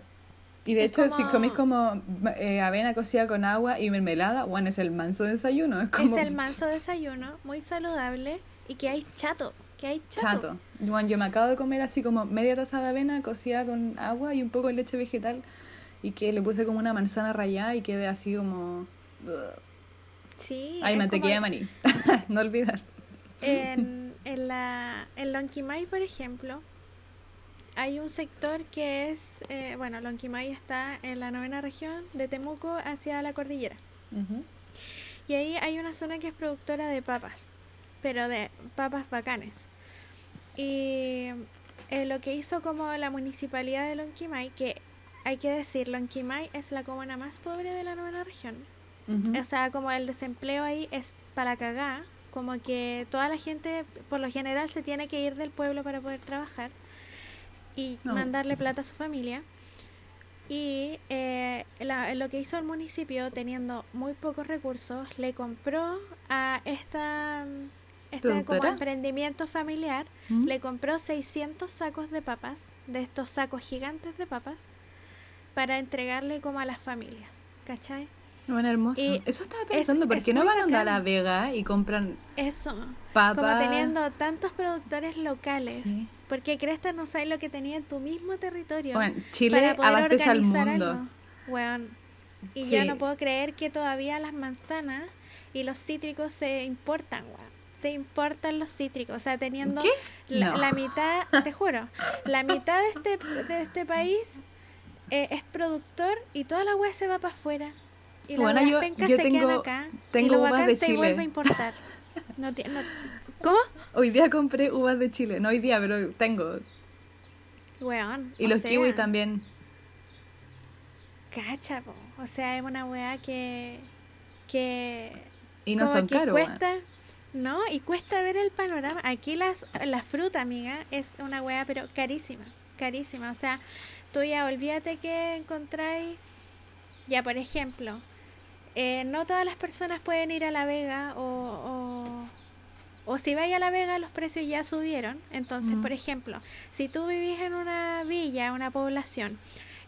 Y de Es hecho, si como- comís como eh, avena cocida con agua y mermelada, bueno, es el manso desayuno. Es, como... Es el manso desayuno, muy saludable y que hay chato. que hay chato. Chato. Bueno, yo me acabo de comer así como media taza de avena cocida con agua y un poco de leche vegetal y que le puse como una manzana rallada y quedé así como... Sí. Ay, mantequilla de como maní. no olvidar. En, en, la, en Lonquimay, por ejemplo, hay un sector que es, eh, bueno, Lonquimay está en la novena región de Temuco hacia la cordillera. Y ahí hay una zona que es productora de papas, pero de papas bacanes. Y eh, lo que hizo como la municipalidad de Lonquimay, que hay que decir, Lonquimay es la comuna más pobre de la novena región. O sea, como el desempleo ahí es para cagar, como que toda la gente por lo general se tiene que ir del pueblo para poder trabajar y No. mandarle plata a su familia. Y eh, la- lo que hizo el municipio, teniendo muy pocos recursos, le compró a esta, este como emprendimiento familiar, ¿Mm? le compró 600 sacos de papas, de estos sacos gigantes de papas, para entregarle como a las familias, ¿cachai? Bueno, hermoso. Y Eso estaba es- pensando, ¿por es qué no van onda a La bacán. Vega y compran Eso, papa? como teniendo tantos productores locales, Sí. porque Cresta no sabe lo que tenía en tu mismo territorio. Bueno, Chile para poder abastece al organizar mundo. algo. Weón. Y Sí. yo no puedo creer que todavía las manzanas y los cítricos se importan, weón. Se importan los cítricos, o sea, teniendo ¿Qué? la, No. la mitad, te juro, la mitad de este, de este país eh, es productor y toda la weá se va para afuera. Y las Bueno, yo- pencas yo se quedan tengo- acá y tengo lo uvas de se Chile. vuelve a importar. No, no- ¿Cómo? Hoy día compré uvas de Chile. No hoy día, pero tengo. Weón. Y los sea, kiwis también. Cacha, po. O sea, es una weá que. que. Y no son que caros. weón. Cuesta, no, y cuesta ver el panorama. Aquí las, la fruta, amiga, es una weá, pero carísima. Carísima. O sea, tú ya olvídate que encontráis. Ya, por ejemplo, eh, no todas las personas pueden ir a La Vega o. o o si vais a La Vega, los precios ya subieron. Entonces, por ejemplo, si tú vivís en una villa, una población,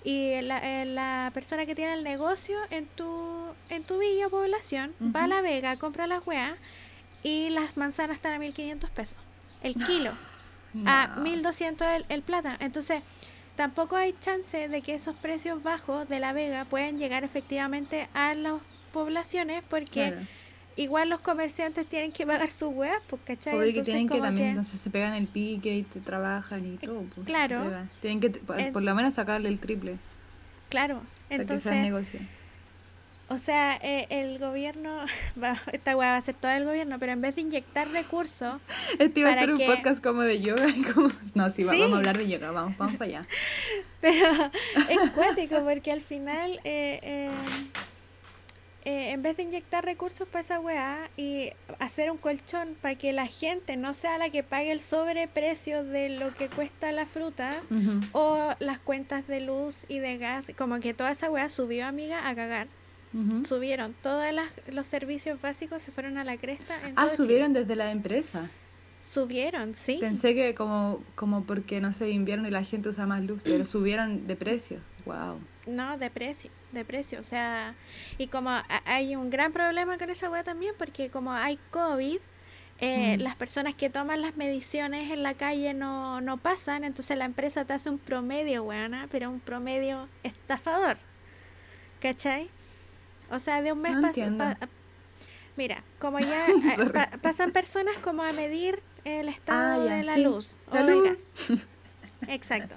y la, eh, la persona que tiene el negocio en tu, en tu villa o población va a. La Vega, compra las weas y las manzanas están a 1500 pesos el kilo, a No. 1200 el, el plátano. Entonces, tampoco hay chance de que esos precios bajos de La Vega puedan llegar efectivamente a las poblaciones porque Claro. igual los comerciantes tienen que pagar sus weas, pues, ¿cachai? Obvio que Entonces, tienen que también, que- entonces se pegan el pique y te trabajan y todo. pues, claro. Tienen que, por, En- por lo menos sacarle el triple Claro, para que sea entonces... negocio. O sea, eh, el gobierno, va, esta weá va a ser todo el gobierno, pero en vez de inyectar recursos, Este iba a ser un que- podcast como de yoga. y como- No, sí, va- Sí. vamos a hablar de yoga, vamos, vamos para allá. pero es cuático porque al final, eh, eh, eh, en vez de inyectar recursos para esa weá y hacer un colchón para que la gente no sea la que pague el sobreprecio de lo que cuesta la fruta o las cuentas de luz y de gas, como que toda esa weá subió, amiga, a cagar. Ujú. Subieron, todos los servicios básicos se fueron a la cresta. En Ah, Chile. subieron desde la empresa. Subieron, sí. Pensé que como, como porque, no sé, invierno y la gente usa más luz, pero subieron de precio. Wow. No, de precio, de precio. O sea, y como hay un gran problema con esa weá también, porque como hay COVID, eh, Mm. las personas que toman las mediciones en la calle no, no pasan, entonces la empresa te hace un promedio, weana, pero un promedio estafador. ¿Cachai? O sea, de un mes No pas- entiendo. pa- Mira, como ya eh, pa- pasan personas como a medir el estado Ah, ya, de la sí. luz o La del luz. gas. Exacto.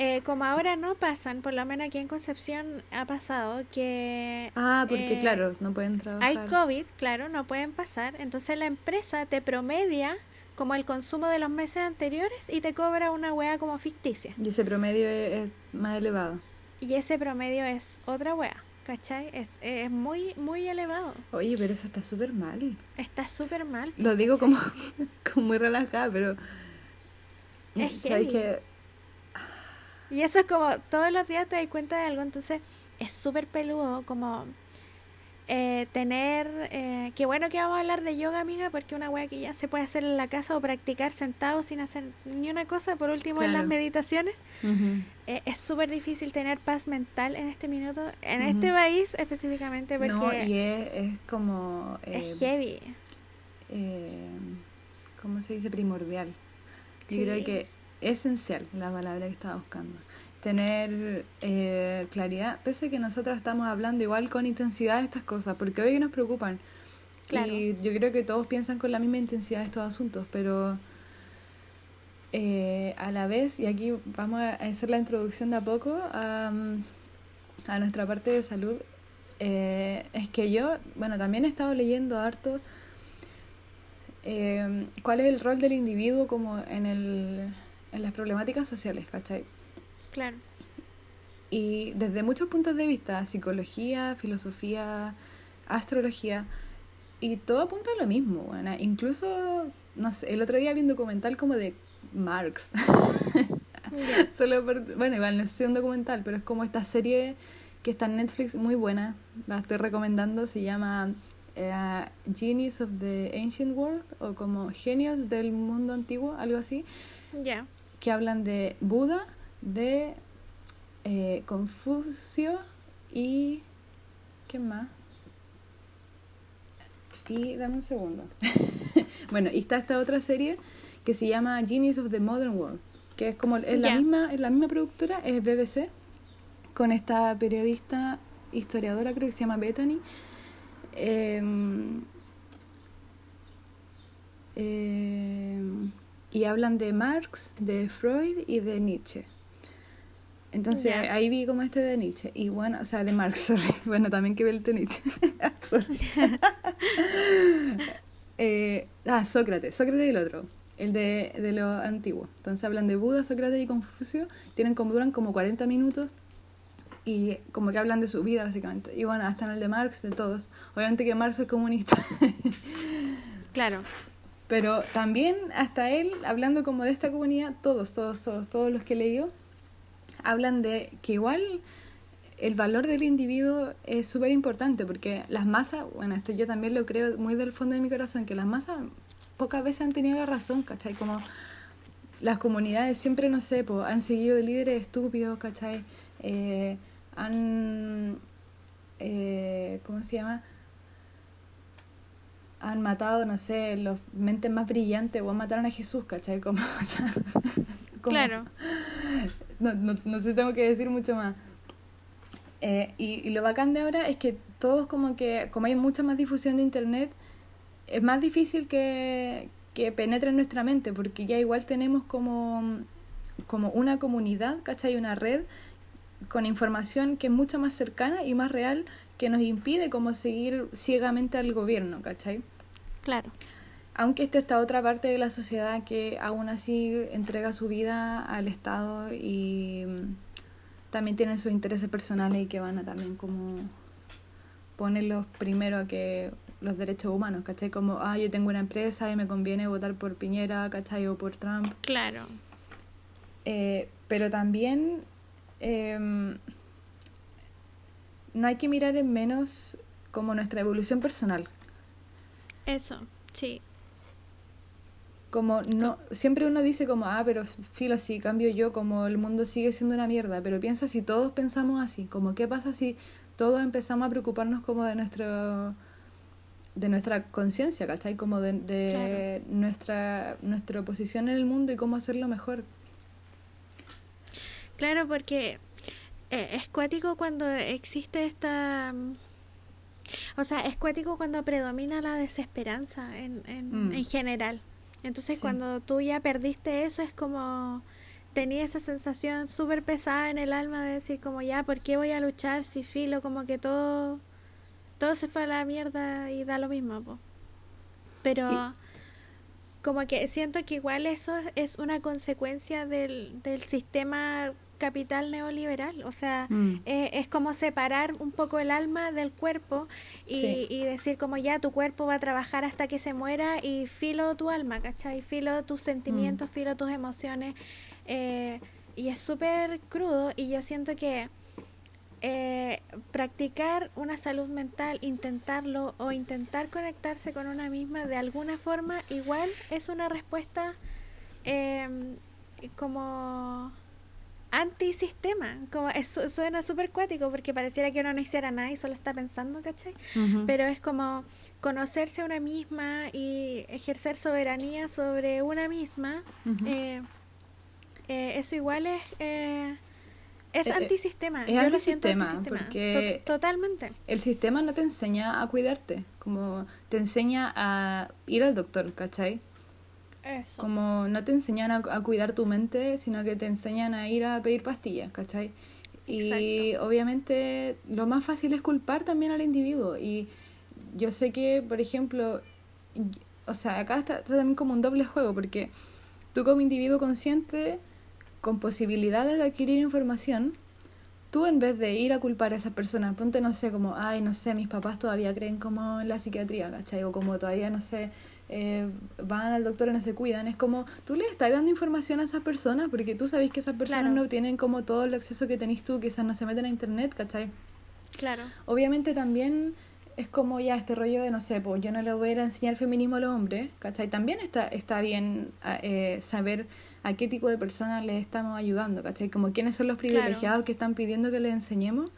Eh, como ahora no pasan, por lo menos aquí en Concepción ha pasado que Ah, porque eh, claro, no pueden trabajar. hay COVID, claro, no pueden pasar, entonces la empresa te promedia como el consumo de los meses anteriores y te cobra una wea como ficticia. Y ese promedio es, es más elevado. Y ese promedio es otra wea, ¿cachai? Es, es muy, muy elevado. Oye, pero eso está súper mal. Está súper mal. Lo digo ¿cachai? como, como muy relajada, pero... Es ¿sabes que Y eso es como todos los días te das cuenta de algo, entonces es súper peludo como eh, tener, eh, qué bueno que vamos a hablar de yoga, amiga, porque una wea que ya se puede hacer en la casa o practicar sentado sin hacer ni una cosa, por último en las meditaciones, eh, es súper difícil tener paz mental en este minuto, en este país específicamente, porque No, y es, es como... eh, es heavy. eh, ¿cómo se dice? Primordial. Yo creo que esencial la palabra que estaba buscando. Tener eh, claridad, pese a que nosotros estamos hablando igual con intensidad de estas cosas, porque hoy que nos preocupan. Y yo creo que todos piensan con la misma intensidad de estos asuntos, pero eh, a la vez, y aquí vamos a hacer la introducción de a poco a, a nuestra parte de salud, eh, es que yo, bueno, también he estado leyendo harto eh, cuál es el rol del individuo como en, el, en las problemáticas sociales, ¿cachai? Claro. Y desde muchos puntos de vista, psicología, filosofía, astrología, y todo apunta a lo mismo, bueno, incluso, no sé, el otro día vi un documental como de Marx. Solo bueno, igual no sé un documental, pero es como esta serie que está en Netflix muy buena. La estoy recomendando. Se llama eh, Genies of the Ancient World o como Genios del Mundo Antiguo, algo así. Ya. Que hablan de Buda, de eh, Confucio y. ¿Qué más? Y dame un segundo. bueno, y está esta otra serie que se llama Genius of the Modern World, que es como es la misma es la misma productora, es BBC con esta periodista historiadora creo que se llama Bethany em, y hablan de Marx, de Freud y de Nietzsche. Entonces ahí vi como este de Nietzsche. Y bueno, o sea, de Marx, sorry. Bueno, también que ve el de Nietzsche. eh, ah, Sócrates, Sócrates y el otro el de, de lo antiguo. Entonces hablan de Buda, Sócrates y Confucio, tienen como, duran como 40 minutos y como que hablan de su vida básicamente. Y bueno, hasta en el de Marx, de todos. Obviamente que Marx es comunista. claro. Pero también hasta él, hablando como de esta comunidad, todos, todos, todos, todos los que he leído, hablan de que igual el valor del individuo es súper importante porque las masas, bueno, esto yo también lo creo muy del fondo de mi corazón, que las masas pocas veces han tenido la razón, ¿cachai? Como las comunidades siempre, no sé, han seguido líderes estúpidos, ¿cachai? Eh, han, eh, ¿cómo se llama? Han matado, no sé, los mentes más brillantes o mataron a Jesús, ¿cachai? Como, o sea, claro. No, no, no sé, tengo que decir mucho más. Eh, y, y, lo bacán de ahora es que todos como que, como hay mucha más difusión de internet, es más difícil que, que penetre en nuestra mente, porque ya igual tenemos como, como una comunidad, ¿cachai? Una red con información que es mucho más cercana y más real que nos impide como seguir ciegamente al gobierno, ¿cachai? Claro. Aunque esté esta otra parte de la sociedad que aún así entrega su vida al Estado y también tiene sus intereses personales y que van a también como ponerlos primero a que los derechos humanos, ¿cachai? Como, ah, yo tengo una empresa y me conviene votar por Piñera, ¿cachai? O por Trump. Claro. Eh, pero también em, no hay que mirar en menos como nuestra evolución personal. Eso, sí. Como no, siempre uno dice como, ah, pero filo, si cambio yo, como el mundo sigue siendo una mierda, pero piensa si todos pensamos así, como qué pasa si todos empezamos a preocuparnos como de nuestro de nuestra conciencia, ¿cachai? Como de, nuestra, nuestra posición en el mundo y cómo hacerlo mejor. Claro, porque eh, es cuático cuando existe esta... O sea, es cuático cuando predomina la desesperanza en, en, mm. en general. Entonces cuando tú ya perdiste eso es como tenía esa sensación súper pesada en el alma de decir como ya, ¿por qué voy a luchar si filo como que todo todo se fue a la mierda y da lo mismo, po. Pero como que siento que igual eso es una consecuencia del, del sistema capital neoliberal, o sea, mm. eh, es como separar un poco el alma del cuerpo y, y, decir como ya tu cuerpo va a trabajar hasta que se muera y filo tu alma, ¿cachai? Filo tus sentimientos, mm. filo tus emociones eh, y es súper crudo y yo siento que eh, practicar una salud mental, intentarlo o intentar conectarse con una misma de alguna forma, igual es una respuesta em, como antisistema. Como eso suena súper cuático porque pareciera que uno no hiciera nada y solo está pensando, ¿cachai? Pero es como conocerse a una misma y ejercer soberanía sobre una misma. Eh, eh, eso igual es... Eh, es antisistema. Es Yo lo siento antisistema. Porque totalmente. El sistema no te enseña a cuidarte, como te enseña a ir al doctor, ¿cachai? Como no te enseñan a, cuidar tu mente, sino que te enseñan a ir a pedir pastillas, ¿cachai? Y obviamente lo más fácil es culpar también al individuo. Y yo sé que, por ejemplo, o sea, acá está, también como un doble juego, porque tú como individuo consciente, con posibilidades de adquirir información, tú en vez de ir a culpar a esas personas, ponte, no sé, como, ay, no sé, mis papás todavía creen como en la psiquiatría, ¿cachai? O como todavía, no sé, eh, van al doctor y no se cuidan. Es como, tú le estás dando información a esas personas porque tú sabes que esas personas no tienen como todo el acceso que tenés tú, quizás no se meten a internet, ¿cachai? Claro. Obviamente también es como ya este rollo de, no sé, pues yo no le voy a enseñar feminismo a los hombres, ¿cachai? También está, está bien eh, saber a qué tipo de personas les estamos ayudando, ¿cachai? Como quiénes son los privilegiados que están pidiendo que les enseñemos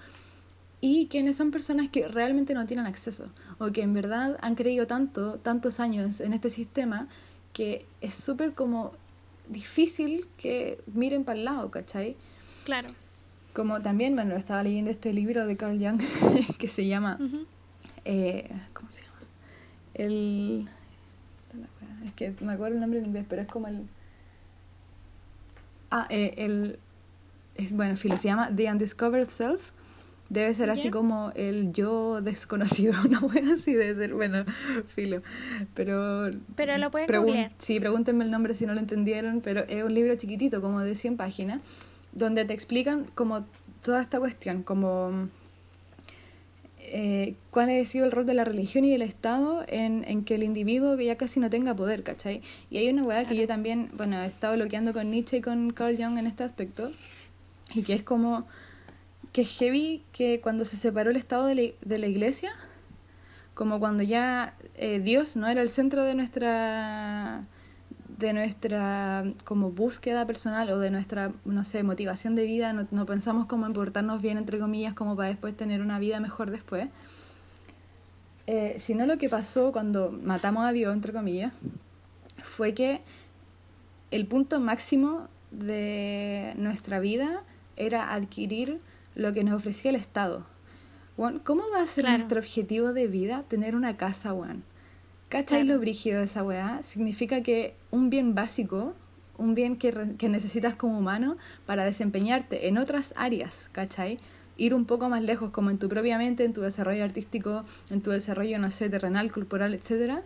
y quiénes son personas que realmente no tienen acceso o que en verdad han creído tanto, tantos años en este sistema que es súper como difícil que miren para el lado, ¿cachai? Claro. Como también, bueno, estaba leyendo este libro de Carl Jung que se llama... Eh, ¿Cómo se llama? El... Es que me acuerdo el nombre en inglés, pero es como el... Ah, eh, el... Es, bueno, filo, se llama The Undiscovered Self Debe ser así como el yo desconocido, una buena así de ser, bueno, filo. Pero. Pero lo pueden googlear. Sí, pregúntenme el nombre si no lo entendieron, pero es un libro chiquitito, como de 100 páginas, donde te explican como toda esta cuestión, como. Eh, cuál ha sido el rol de la religión y del Estado en, en, que el individuo ya casi no tenga poder, ¿cachai? Y hay una weá que yo también, bueno, he estado bloqueando con Nietzsche y con Carl Jung en este aspecto, y que es como que heavy que cuando se separó el Estado de la, Iglesia, como cuando ya eh, Dios no era el centro de nuestra de nuestra como búsqueda personal o de nuestra, no sé, motivación de vida, no, pensamos como en portarnos bien, entre comillas, como para después tener una vida mejor después, eh, sino lo que pasó cuando matamos a Dios, entre comillas, fue que el punto máximo de nuestra vida era adquirir lo que nos ofrecía el Estado. ¿Cómo va a ser nuestro objetivo de vida tener una casa, Juan? ¿Cachai lo brígido de esa weá? Significa que un bien básico, un bien que, que necesitas como humano para desempeñarte en otras áreas, ¿cachai? Ir un poco más lejos, como en tu propia mente, en tu desarrollo artístico, en tu desarrollo, no sé, terrenal, corporal, etcétera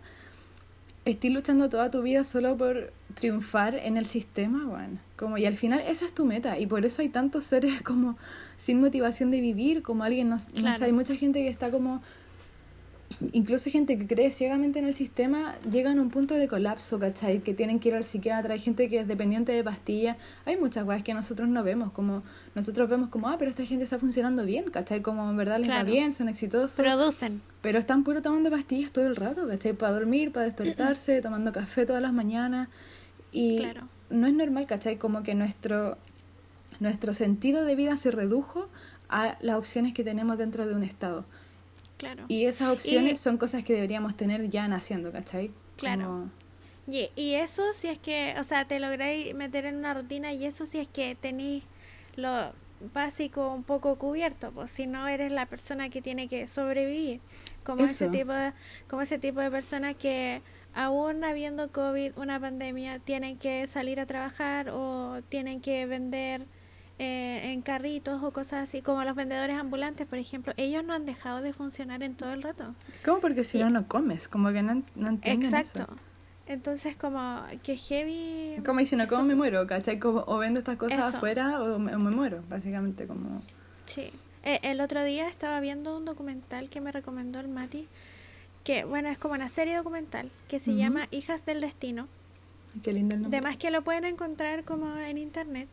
Estoy luchando toda tu vida solo por triunfar en el sistema, bueno, como y al final esa es tu meta y por eso hay tantos seres como sin motivación de vivir, como alguien no, hay mucha gente que está como incluso gente que cree ciegamente en el sistema llegan a un punto de colapso, ¿cachai? Que tienen que ir al psiquiatra, hay gente que es dependiente de pastillas, hay muchas cosas que nosotros no vemos, como nosotros vemos como, ah, pero esta gente está funcionando bien, ¿cachai? Como en verdad les va bien, son exitosos. Producen. Pero están puro tomando pastillas todo el rato, ¿cachai? Para dormir, para despertarse, tomando café todas las mañanas. Y no es normal, ¿cachai? Como que nuestro, nuestro sentido de vida se redujo a las opciones que tenemos dentro de un estado. Y esas opciones son cosas que deberíamos tener ya naciendo, ¿cachai? Claro. Y, y, eso si es que, o sea, te lográis meter en una rutina y eso si es que tenéis lo básico un poco cubierto, pues si no eres la persona que tiene que sobrevivir, como ese tipo de, como ese tipo de personas que aún habiendo COVID, una pandemia, tienen que salir a trabajar o tienen que vender eh, en carritos o cosas así, como los vendedores ambulantes, por ejemplo, ellos no han dejado de funcionar en todo el rato. ¿Cómo? Porque si no, no comes, como que no, no Exacto. Entonces, como que heavy... Como y si no como me muero, ¿cachai? Como, o vendo estas cosas afuera o me, muero, básicamente, como... Sí. Eh, el otro día estaba viendo un documental que me recomendó el Mati, que, bueno, es como una serie documental que se llama Hijas del Destino. Qué lindo el nombre. Además que lo pueden encontrar como en internet.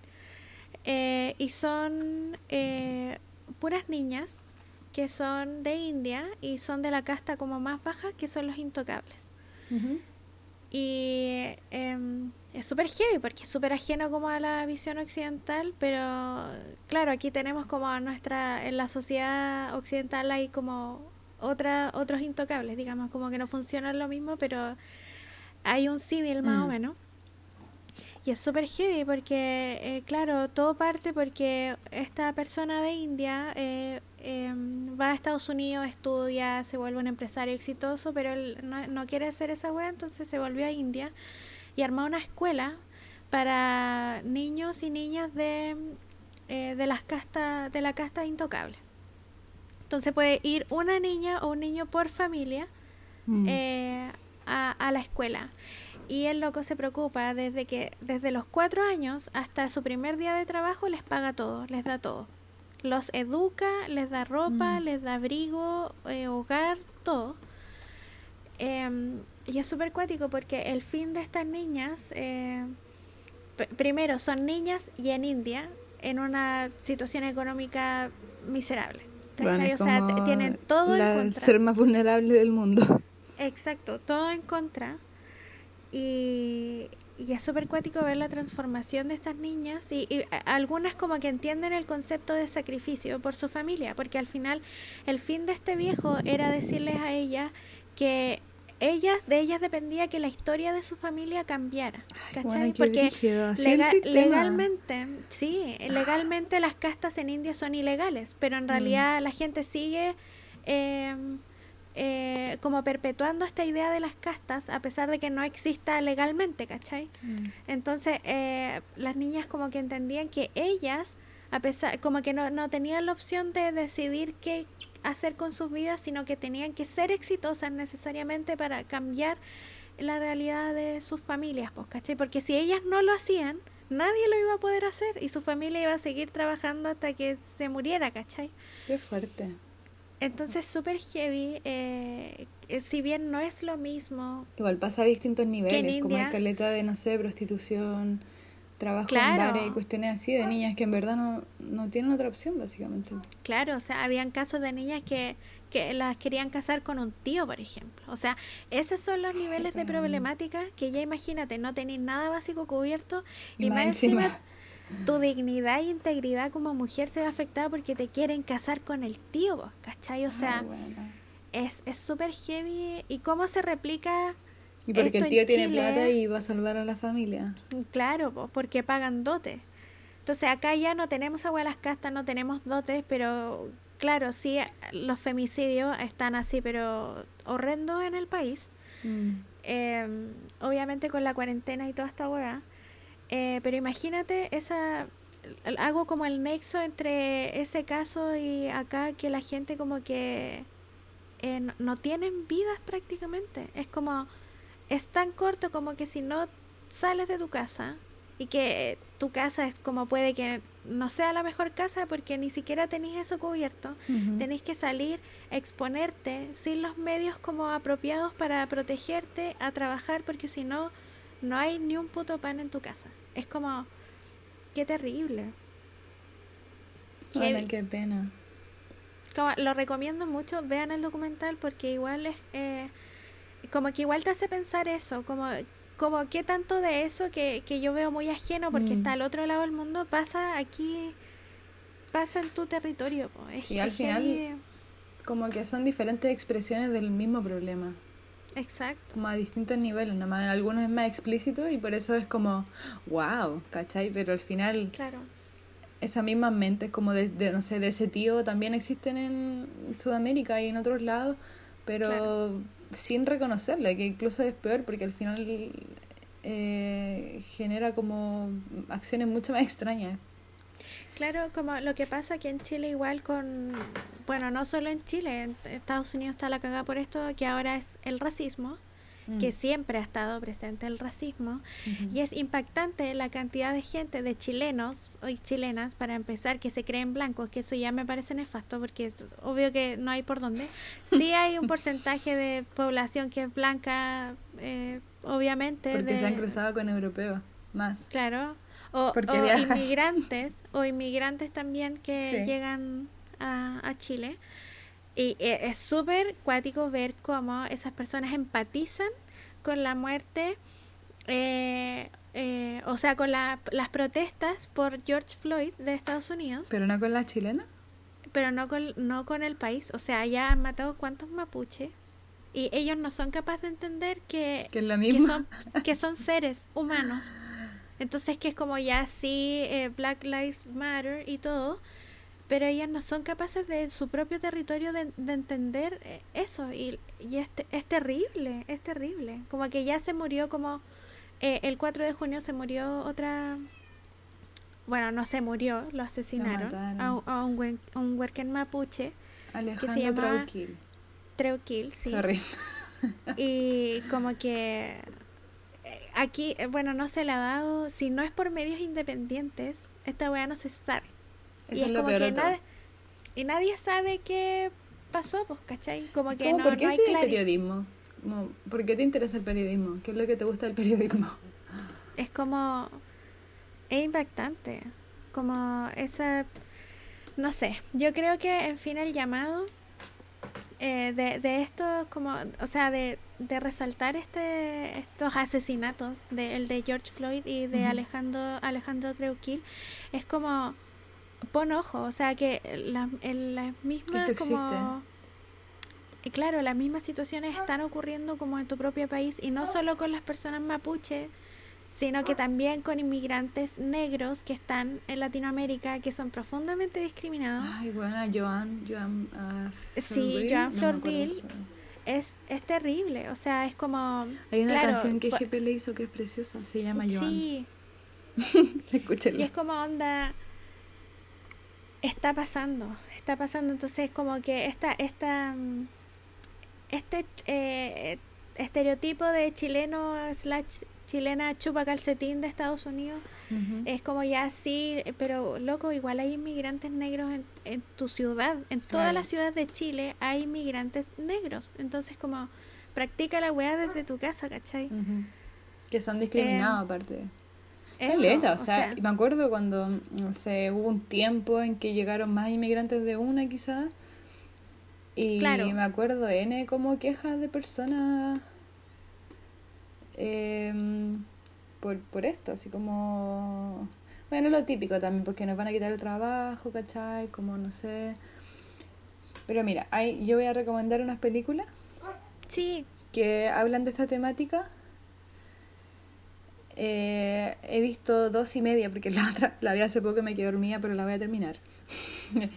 Eh, y son eh, puras niñas que son de India y son de la casta como más baja, que son los intocables. Y em, es súper heavy porque es súper ajeno como a la visión occidental, pero claro, aquí tenemos como a nuestra, en la sociedad occidental hay como otra, otros intocables, digamos, como que no funcionan lo mismo, pero hay un símil más o mm. menos. Y es súper heavy porque, eh, claro, todo parte porque esta persona de India eh, em, va a Estados Unidos, estudia, se vuelve un empresario exitoso, pero él no, no quiere hacer esa wea, entonces se volvió a India y armó una escuela para niños y niñas de, eh, de, las castas, de la casta intocable. Entonces puede ir una niña o un niño por familia mm. a, a la escuela y el loco se preocupa desde que desde los cuatro años hasta su primer día de trabajo les paga todo, les da todo. Los educa, les da ropa, mm. les da abrigo, eh, hogar, todo. Em, y es súper cuático porque el fin de estas niñas, eh, primero son niñas y en India, en una situación económica miserable. o sea, tienen todo en contra. ser más vulnerable del mundo. Exacto, todo en contra. Y, es súper cuático ver la transformación de estas niñas y, algunas como que entienden el concepto de sacrificio por su familia, porque al final el fin de este viejo era decirles a ellas que ellas de ellas dependía que la historia de su familia cambiara, ¿cachai? porque legalmente, sí, legalmente las castas en India son ilegales, pero en mm. realidad la gente sigue eh, eh, como perpetuando esta idea de las castas a pesar de que no exista legalmente, ¿cachai? Mm. Entonces eh, las niñas como que entendían que ellas, a pesar, como que no, no tenían la opción de decidir qué hacer con sus vidas, sino que tenían que ser exitosas necesariamente para cambiar la realidad de sus familias, pues, ¿cachai? Porque si ellas no lo hacían, nadie lo iba a poder hacer y su familia iba a seguir trabajando hasta que se muriera, ¿cachai? Qué fuerte. Entonces, súper heavy, eh, si bien no es lo mismo. Igual pasa a distintos niveles, como como caleta de, no sé, prostitución, trabajo en bares y cuestiones así de niñas que en verdad no, no tienen otra opción, básicamente. Claro, o sea, habían casos de niñas que, que las querían casar con un tío, por ejemplo. O sea, esos son los niveles de problemática que ya imagínate, no tenéis nada básico cubierto y, más encima tu dignidad e integridad como mujer se ve afectada porque te quieren casar con el tío, ¿cachai? O sea, es súper heavy. ¿Y cómo se replica? Y porque el tío tiene plata y va a salvar a la familia. Claro, porque pagan dotes. Entonces acá ya no tenemos abuelas castas, no tenemos dotes, pero claro, sí, los femicidios están así, pero horrendos en el país. Mm. Em, obviamente con la cuarentena y toda esta hueá. Eh, pero imagínate esa hago como el nexo entre ese caso y acá que la gente como que eh, no, tienen vidas prácticamente. Es como, es tan corto como que si no sales de tu casa y que tu casa es como puede que no sea la mejor casa porque ni siquiera tenéis eso cubierto, tenéis que salir, exponerte sin los medios como apropiados para protegerte, a trabajar porque si no, no hay ni un puto pan en tu casa. Es como, qué terrible. qué pena. Como, lo recomiendo mucho, vean el documental porque igual es, eh, como que igual te hace pensar eso, como, como qué tanto de eso que, que yo veo muy ajeno porque mm. está al otro lado del mundo pasa aquí, pasa en tu territorio. sí, al final como que son diferentes expresiones del mismo problema. Exacto. Como a distintos niveles, nomás algunos es más explícito y por eso es como, wow, ¿cachai? Pero al final, claro. esas mismas mentes como de, no sé, de ese tío también existen en Sudamérica y en otros lados, pero sin reconocerlo, que incluso es peor porque al final eh, genera como acciones mucho más extrañas. Claro, como lo que pasa aquí en Chile igual con, bueno, no solo en Chile, en Estados Unidos está la cagada por esto, que ahora es el racismo, que mm. siempre ha estado presente el racismo, y es impactante la cantidad de gente, de chilenos y chilenas, para empezar, que se creen blancos, que eso ya me parece nefasto, porque es obvio que no hay por dónde. Sí hay un porcentaje de población que es blanca, eh, obviamente. Porque se han cruzado con europeos, más. Claro, o, inmigrantes, o inmigrantes también que llegan a, a, Chile. Y e, es súper cuático ver cómo esas personas empatizan con la muerte, eh, eh, o sea, con la, las protestas por George Floyd de Estados Unidos. ¿Pero no con la chilena? Pero no con, no con el país. O sea, ya han matado cuántos mapuches. Y ellos no son capaces de entender que, que, misma? son, que son seres humanos. Entonces que es como ya sí, eh, Black Lives Matter y todo, pero ellas no son capaces de su propio territorio de, de entender eh, eso. Y, y es, es terrible, es terrible. Como que ya se murió como eh, el 4 de junio se murió otra... Bueno, no se murió, lo asesinaron a, a, un, un huerquen mapuche Alejandro que se llama Trauquil. Treuquil, sí. Sorry. y como que aquí, eh, bueno, no se le ha dado, si no es por medios independientes, esta weá no se sabe. Eso y es, es lo como peor que nadie, y nadie sabe qué pasó, pues, ¿cachai? Como que ¿Cómo, no, ¿Por qué no hay periodismo? Como, ¿Por qué te interesa el periodismo? ¿Qué es lo que te gusta del periodismo? Es como, es impactante, como esa, no sé, yo creo que en fin el llamado eh, de, de esto, como, o sea, de, de resaltar este estos asesinatos, de, el de George Floyd y de. Alejandro, Alejandro Treuquil, es como, pon ojo, o sea, que la, las mismas esto como... Y claro, las mismas situaciones están ocurriendo como en tu propio país y no solo con las personas mapuche, sino que también con inmigrantes negros que están en Latinoamérica que son profundamente discriminados. Ay, bueno, Joan, Joan ah, Sí, Joan Florville. Es, es terrible, o sea, es como... Hay una claro, canción que GP le hizo que es preciosa, se llama Joan. Sí, Escúchenla. y es como onda... Está pasando, está pasando, entonces como que esta, esta, este eh, estereotipo de chileno slash chilena chupa calcetín de Estados Unidos es como ya así, eh, pero loco, igual hay inmigrantes negros en, en tu ciudad, en todas Claro. las ciudades de Chile hay inmigrantes negros, entonces como practica la weá desde tu casa, ¿cachai? Que son discriminados aparte. Eso, Caleta, o o sea, me acuerdo cuando, no sé, hubo un tiempo en que llegaron más inmigrantes de una quizás. Y Claro. me acuerdo N como quejas de personas em, por, por esto, así como... Bueno, lo típico también, porque nos van a quitar el trabajo, ¿cachai? Como no sé... Pero mira, hay, yo voy a recomendar unas películas sí, que hablan de esta temática. Eh, he visto dos y media, porque la otra la vi hace poco y me quedé dormida, pero la voy a terminar.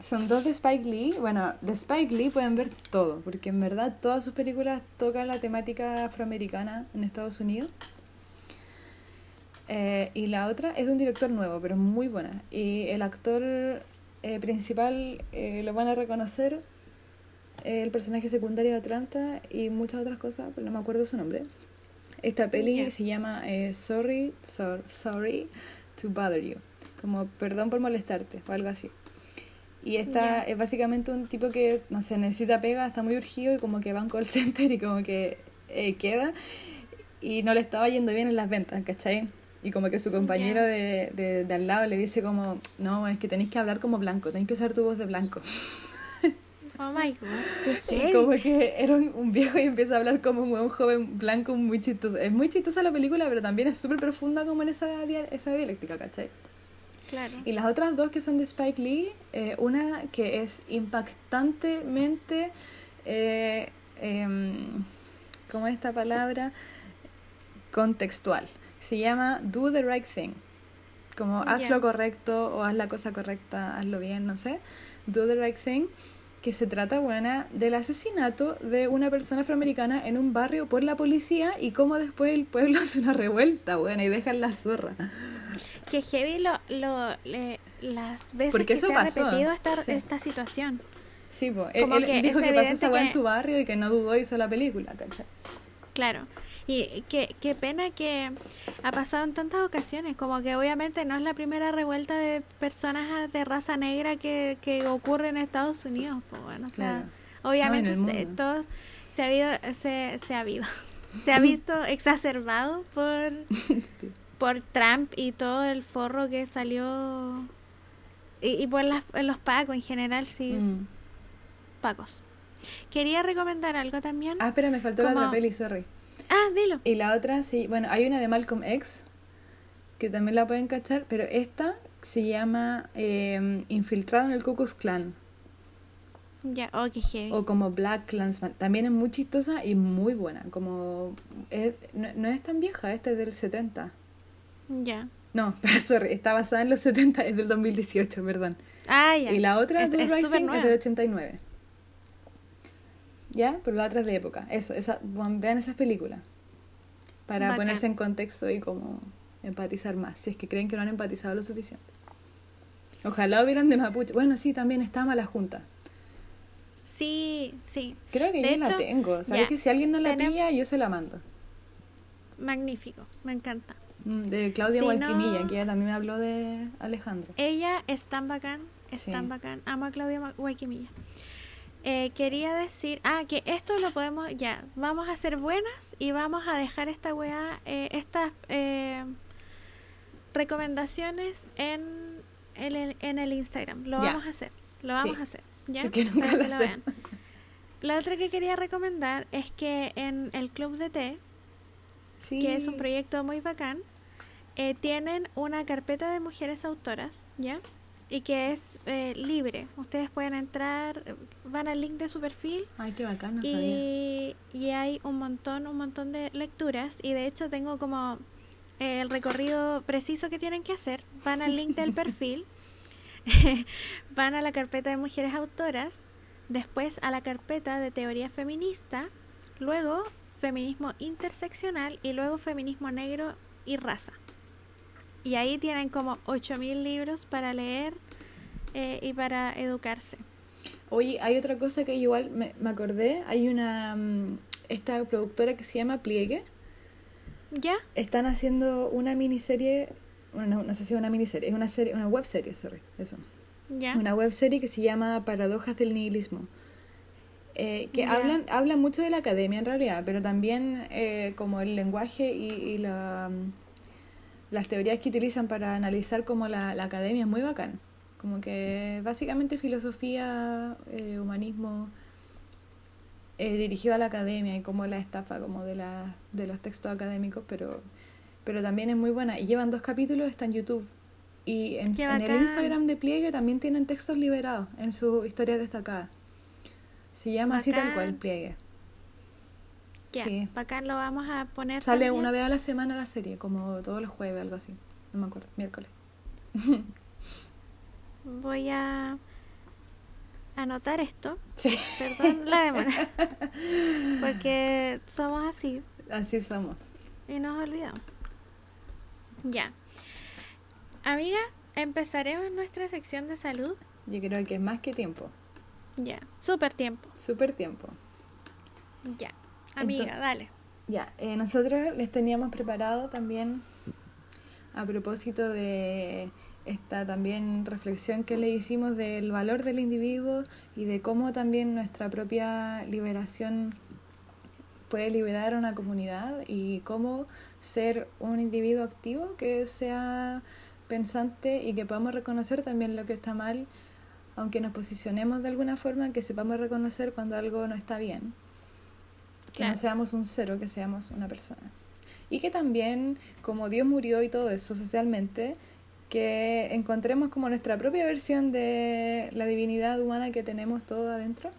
Son dos de Spike Lee. Bueno, de Spike Lee pueden ver todo, porque en verdad todas sus películas tocan la temática afroamericana en Estados Unidos. Eh, y la otra es de un director nuevo, pero muy buena. Y el actor eh, principal eh, lo van a reconocer, eh, el personaje secundario de Atlanta y muchas otras cosas, pero no me acuerdo su nombre. Esta peli se llama Sorry, Sor- Sorry to Bother You, como perdón por molestarte o algo así. Y esta Ya. es básicamente un tipo que, no sé, necesita pega, está muy urgido y como que va a un call center y como que eh, queda y no le estaba yendo bien en las ventas, ¿cachai? Y como que su compañero Ya. de, de, de al lado le dice como, no, es que tenéis que hablar como blanco, tenéis que usar tu voz de blanco. Oh my god, como que era un, un viejo y empieza a hablar como un, un joven blanco muy chistoso. Es muy chistosa la película, pero también es súper profunda como en esa, esa dialéctica, ¿cachai? Claro. Y las otras dos que son de Spike Lee, eh, una que es impactantemente, eh, em, ¿cómo es esta palabra? Contextual. Se llama Do the Right Thing. Como haz lo correcto o haz la cosa correcta, hazlo bien, no sé. Do the Right Thing. Que se trata, buena, del asesinato de una persona afroamericana en un barrio por la policía y cómo después el pueblo hace una revuelta, buena, y dejan la zorra. Que heavy lo, lo, le- las veces Porque que se ha repetido esta, sí. esta situación. Sí, pues, él, él dijo que pasó esa en su barrio y que no dudó hizo la película, ¿cachai? Claro. Y qué, qué pena que ha pasado en tantas ocasiones, como que obviamente no es la primera revuelta de personas de raza negra que, que ocurre en Estados Unidos. Pues bueno, o sea, Claro. obviamente No, se, todos se ha habido, se, se ha habido, se ha visto exacerbado por, por Trump y todo el forro que salió y, y por las, los pacos en general, sí, Mm. pacos. Quería recomendar algo también. Ah, espera, me faltó la Como- otra peli, sorry. Ah, dilo. Y la otra, sí, bueno, hay una de Malcolm X, que también la pueden cachar, pero esta se llama eh, Infiltrado en el Ku Klux Klan. Ya, oh, qué heavy. O como Black Clansman. También es muy chistosa y muy buena. Como es- no, no es tan vieja, esta es del 70. Ya. No, sorry, está basada en los 70, es del 2018, perdón. Ah, ya. Y la otra es, de es Rising es del 89. ¿Ya? Pero la otra es de época. Eso, esa, vean esas películas. Para Bacán. ponerse en contexto y como empatizar más, si es que creen que no han empatizado lo suficiente. Ojalá hubieran de Mapuche. Bueno, sí, también está Mala Junta. Sí, sí. Creo que De yo la tengo. ¿Sabes que si alguien no la tenem- pilla, yo se la mando? Magnífico. Me encanta. De Claudia Si no- que ella también me habló de Alejandro. Ella es tan bacán, es Sí. tan bacán. Amo a Claudia Guayquimilla. Eh, quería decir, ah, que esto lo podemos, ya, vamos a ser buenas y vamos a dejar esta weá, eh, estas eh, recomendaciones en, el, en el Instagram. Lo Ya. vamos a hacer, lo vamos Sí. a hacer, ¿ya? Para que lo vean. La otra que quería recomendar es que en el Club de Té, Sí. que es un proyecto muy bacán, eh, tienen una carpeta de mujeres autoras, ¿ya? Y que es eh, libre. Ustedes pueden entrar, van al link de su perfil Ay, qué bacán, no sabía. y, y hay un montón, un montón de lecturas. Y de hecho tengo como eh, el recorrido preciso que tienen que hacer. Van al link del perfil, van a la carpeta de mujeres autoras, después a la carpeta de teoría feminista, luego feminismo interseccional y luego feminismo negro y raza. Y ahí tienen como 8.000 libros para leer eh, y para educarse. Oye, hay otra cosa que igual me, me acordé. Hay una. mm, Esta productora que se llama Pliegue. ¿Ya? Están haciendo una miniserie. Bueno, no, no sé si es una miniserie, es una serie, una web serie, sorry, eso. ¿Ya? Una web serie que se llama Paradojas del Nihilismo. Eh, que hablan, hablan mucho de la academia en realidad, pero también eh, como el lenguaje y, y la, las teorías que utilizan para analizar como la, la academia es muy bacán. Como que básicamente filosofía, eh, humanismo eh, dirigido a la academia y como la estafa como de, la, de los textos académicos, pero, pero también es muy buena. Y llevan dos capítulos, está en YouTube. Y en, ¡Qué en el! Instagram de Pliegue también tienen textos liberados en su historia destacada. Se llama así tal cual. Pliegue. Ya, Sí. bacán lo vamos a poner. Sale también. una vez a la semana la serie, como todos los jueves, algo así. No me acuerdo, miércoles. Voy a anotar esto. Sí, Perdón la demora. Porque somos así así somos. y nos olvidamos. Ya. Amiga, empezaremos nuestra sección de salud. Yo creo que es más que tiempo, Ya. Súper tiempo. súper tiempo. Ya. Amiga, Entonces- dale. Ya, eh, nosotros les teníamos preparado también a propósito de esta también reflexión que le hicimos del valor del individuo y de cómo también nuestra propia liberación puede liberar a una comunidad y cómo ser un individuo activo que sea pensante y que podamos reconocer también lo que está mal, aunque nos posicionemos de alguna forma, que sepamos reconocer cuando algo no está bien que Claro. no seamos un cero, que seamos una persona. Y que también, como Dios murió y todo eso socialmente, que encontremos como nuestra propia versión de la divinidad humana que tenemos todo adentro.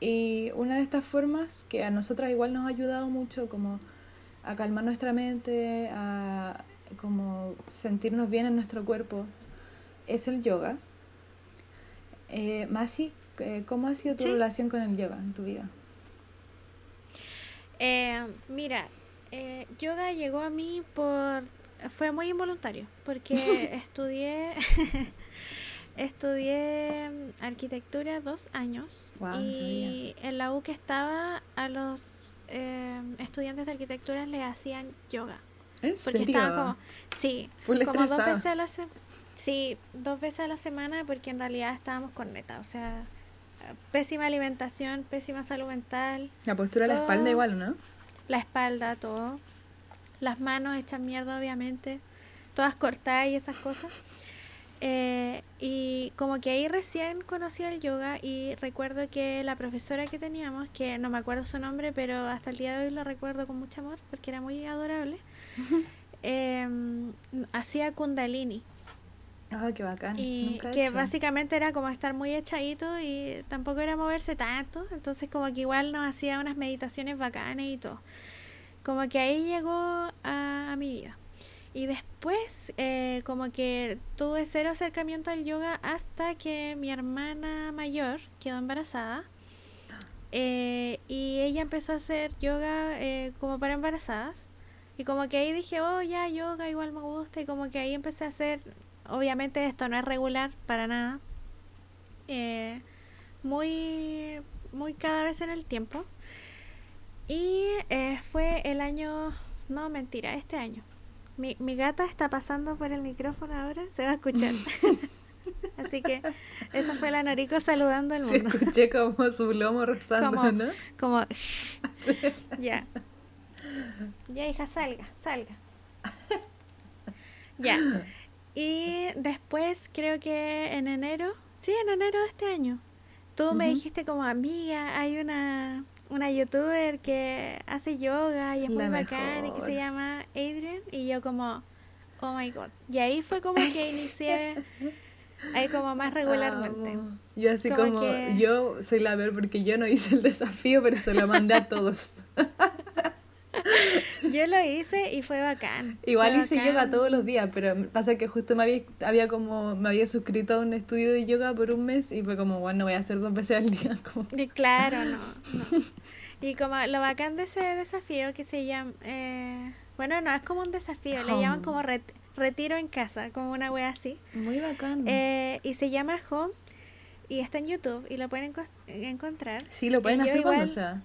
Y una de estas formas que a nosotras igual nos ha ayudado mucho como a calmar nuestra mente, a como sentirnos bien en nuestro cuerpo, es el yoga. Eh, Masi, eh, ¿cómo ha sido tu Sí. relación con el yoga en tu vida? Eh, mira, eh, yoga llegó a mí por... Fue muy involuntario, porque estudié... estudié mm, arquitectura dos años no y en la U que estaba a los eh, estudiantes de arquitectura le hacían yoga. ¿En Porque serio? estaban como, sí, Full como dos veces a la semana. Sí, dos veces a la semana porque en realidad estábamos con neta, o sea, pésima alimentación, pésima salud mental, La postura de la espalda igual, ¿no? la espalda, todo. Las manos hechas mierda, obviamente, todas cortadas y esas cosas. Eh, y como que ahí recién conocí el yoga y recuerdo que la profesora que teníamos, que no me acuerdo su nombre, pero hasta el día de hoy lo recuerdo con mucho amor porque era muy adorable, em, hacía kundalini. Ah, qué bacán. Y que básicamente era como estar muy echadito y tampoco era moverse tanto, entonces como que igual nos hacía unas meditaciones bacanas y todo. Como que ahí llegó a mi vida. Y después, eh, como que tuve cero acercamiento al yoga hasta que mi hermana mayor quedó embarazada. Eh, y ella empezó a hacer yoga eh, como para embarazadas. Y como que ahí dije, oh, ya, yoga igual me gusta. Y como que ahí empecé a hacer, obviamente esto no es regular para nada. muy, muy cada vez en el tiempo. Y fue el año, no mentira, este año mi, mi gata está pasando por el micrófono ahora, se va a escuchar. Así que eso fue la Norico saludando al mundo. Se escuché como su lomo rozando, ¿no? Como, ya. Ya, hija, salga, salga. Ya. Y después, creo que en enero, sí, en enero de este año, tú me dijiste como amiga, hay una una youtuber que hace yoga y es muy bacán y que se llama Adrian y yo como oh my god y ahí fue como que inicié ahí como más regularmente. Yo así como, yo soy la ver porque yo no hice el desafío pero se lo mandé a todos yo lo hice y fue bacán. Igual hice yoga todos los días, pero pasa que justo me había, había como me había suscrito a un estudio de yoga por un mes y fue como, bueno, voy a hacer dos veces al día. Como... Y claro, no, Y como lo bacán de ese desafío que se llama, eh, bueno, no, es como un desafío, le llaman como retiro en casa, como una wea así. Muy bacán. Eh, y se llama Home y está en YouTube y lo pueden encontrar. Sí, lo pueden hacer cuando sea.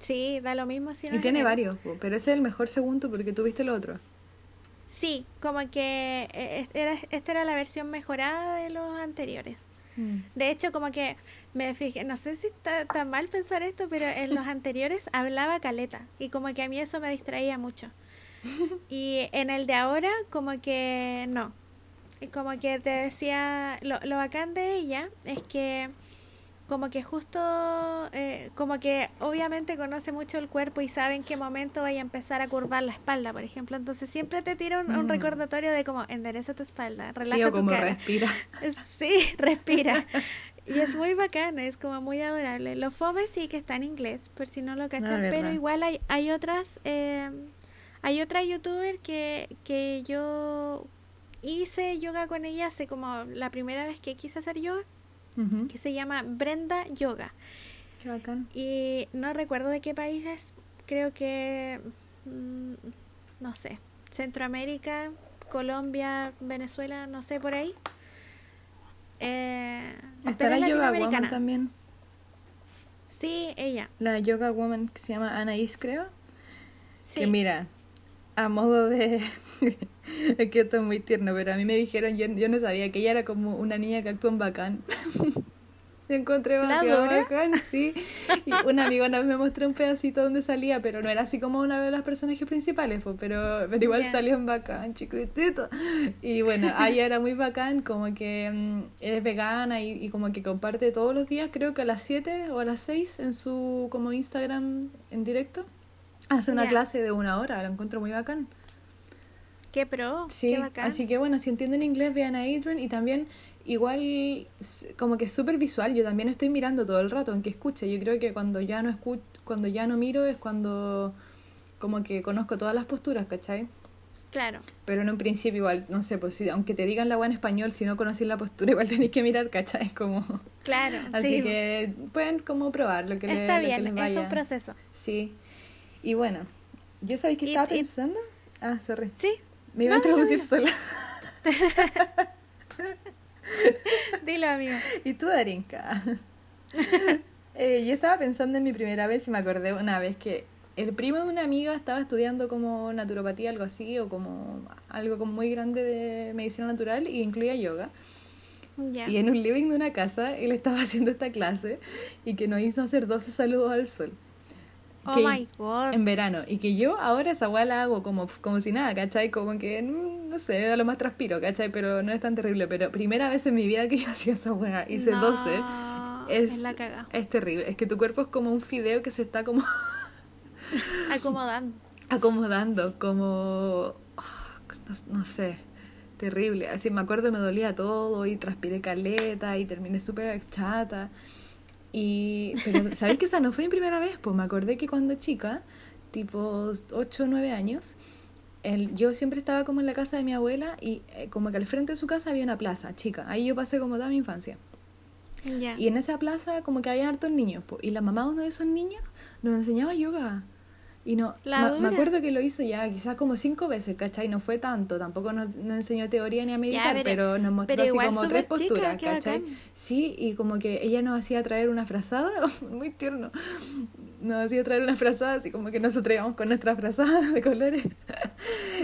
Sí, da lo mismo si Y tiene varios, pero ese es el mejor segundo porque tuviste el otro. Sí, como que eh, era, esta era la versión mejorada de los anteriores. Mm. De hecho, como que me fijé, no sé si está tan mal pensar esto, pero en los anteriores hablaba caleta y como que a mí eso me distraía mucho. Y en el de ahora, como que no. Y como que te decía, lo, lo bacán de ella es que como que justo, eh, como que obviamente conoce mucho el cuerpo y sabe en qué momento vaya a empezar a curvar la espalda, por ejemplo. Entonces siempre te tira un, mm. recordatorio de como endereza tu espalda, relaja sí, como respira. Sí, respira. Y es muy bacana, es como muy adorable. Los fome sí que está en inglés, por si no lo cachan, pero igual hay, hay otras, eh, hay otra youtuber que, que yo hice yoga con ella hace como la primera vez que quise hacer yoga que se llama Brenda Yoga. Y no recuerdo de qué países, creo que, mm, no sé, Centroamérica, Colombia, Venezuela, no sé, por ahí. Eh, ¿Está la Yoga Woman también? Sí, ella. La Yoga Woman que se llama Anaís, creo. Sí. Que mira, a modo de... es que esto es muy tierno, pero a mí me dijeron, yo, yo no sabía que ella era como una niña que actúa en bacán. me encontré bacán, sí. Y un amigo una vez me mostró un pedacito donde salía, pero no era así como una de las personajes principales, pero, pero igual salió en bacán, chiquitito. Y bueno, ella era muy bacán, como que mm, es vegana y, y, como que comparte todos los días, creo que a las 7 o a las 6 en su como Instagram en directo. Hace una clase de una hora, la encuentro muy bacán. Qué pro, sí, qué bacán. Así que bueno, si entienden inglés, vean a Adrian y también igual como que es súper visual, yo también estoy mirando todo el rato, aunque escuche. Yo creo que cuando ya no escucho, cuando ya no miro es cuando como que conozco todas las posturas, ¿cachai? Claro. Pero en un principio igual, no sé, pues si, aunque te digan la buena en español, si no conocéis la postura, igual tenéis que mirar, ¿cachai? Como... Claro, Así que pueden como probar lo que, Está bien, les vaya. es un proceso. Sí. Y bueno, ¿yo sabéis qué estaba pensando? Ah, sorry. Sí. Me iba a introducir sola. Dilo, amigo. ¿Y tú, Darinka? eh, yo estaba pensando en mi primera vez y me acordé una vez que el primo de una amiga estaba estudiando como naturopatía, algo así, o como algo como muy grande de medicina natural y incluía yoga. Y en un living de una casa él estaba haciendo esta clase y que nos hizo hacer 12 saludos al sol. Oh que- my god. en verano. Y que yo ahora esa weá la hago como, como si nada, ¿cachai? Como que, mm, no sé, a lo más transpiro, ¿cachai? Pero no es tan terrible. Pero primera vez en mi vida que yo hacía esa weá, hice No, 12. Es, es la caga. es terrible. Es que tu cuerpo es como un fideo que se está como Acomodando. acomodando, como... ah, no, no sé, terrible. Así me acuerdo me dolía todo y transpiré caleta y terminé súper chata. Y, pero, ¿sabéis que esa no fue mi primera vez? Pues me acordé que cuando chica, tipo 8 o 9 años, el, yo siempre estaba como en la casa de mi abuela y eh, como que al frente de su casa había una plaza, chica. Ahí yo pasé como toda mi infancia. Y en esa plaza como que había hartos niños. po, y la mamá de uno de esos niños nos enseñaba yoga. Y no, ma- me acuerdo que lo hizo ya quizás como cinco veces, ¿cachai? No fue tanto, tampoco nos, nos enseñó teoría ni a meditar, pero- pero, nos mostró pero así como tres chica, posturas, ¿cachai? Sí, y como que ella nos hacía traer una frazada, muy tierno, nos hacía traer una frazada, así como que nosotros íbamos con nuestra frazada de colores,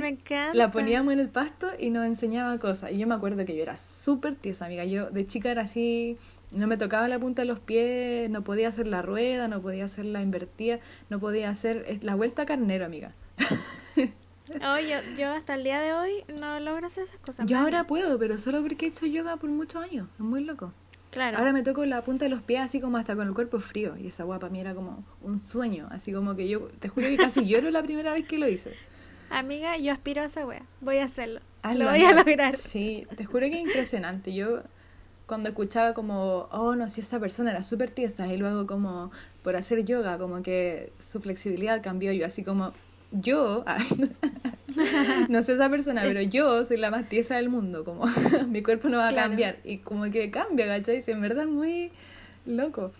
Me encanta. la poníamos en el pasto y nos enseñaba cosas. Y yo me acuerdo que yo era súper tiesa, amiga, yo de chica era así... No me tocaba la punta de los pies, no podía hacer la rueda, no podía hacer la invertida, no podía hacer la vuelta carnero, amiga. Oh, yo, yo hasta el día de hoy no logro hacer esas cosas. Yo ahora puedo, pero solo porque he hecho yoga por muchos años. Es muy loco. Claro. Ahora me toco la punta de los pies así como hasta con el cuerpo frío. Y esa guapa mí era como un sueño. Así como que yo, te juro que casi lloro la primera vez que lo hice. Amiga, yo aspiro a esa wea. Voy a hacerlo. Hazlo, Lo voy a lograr. Sí, te juro que es impresionante. Yo cuando escuchaba como, oh no, si esta persona era súper tiesa y luego como por hacer yoga, como que su flexibilidad cambió. Yo así como, yo, no sé esa persona, pero yo soy la más tiesa del mundo. Como mi cuerpo no va a Claro. cambiar. Y como que cambia, ¿cachai? Si en verdad es muy loco.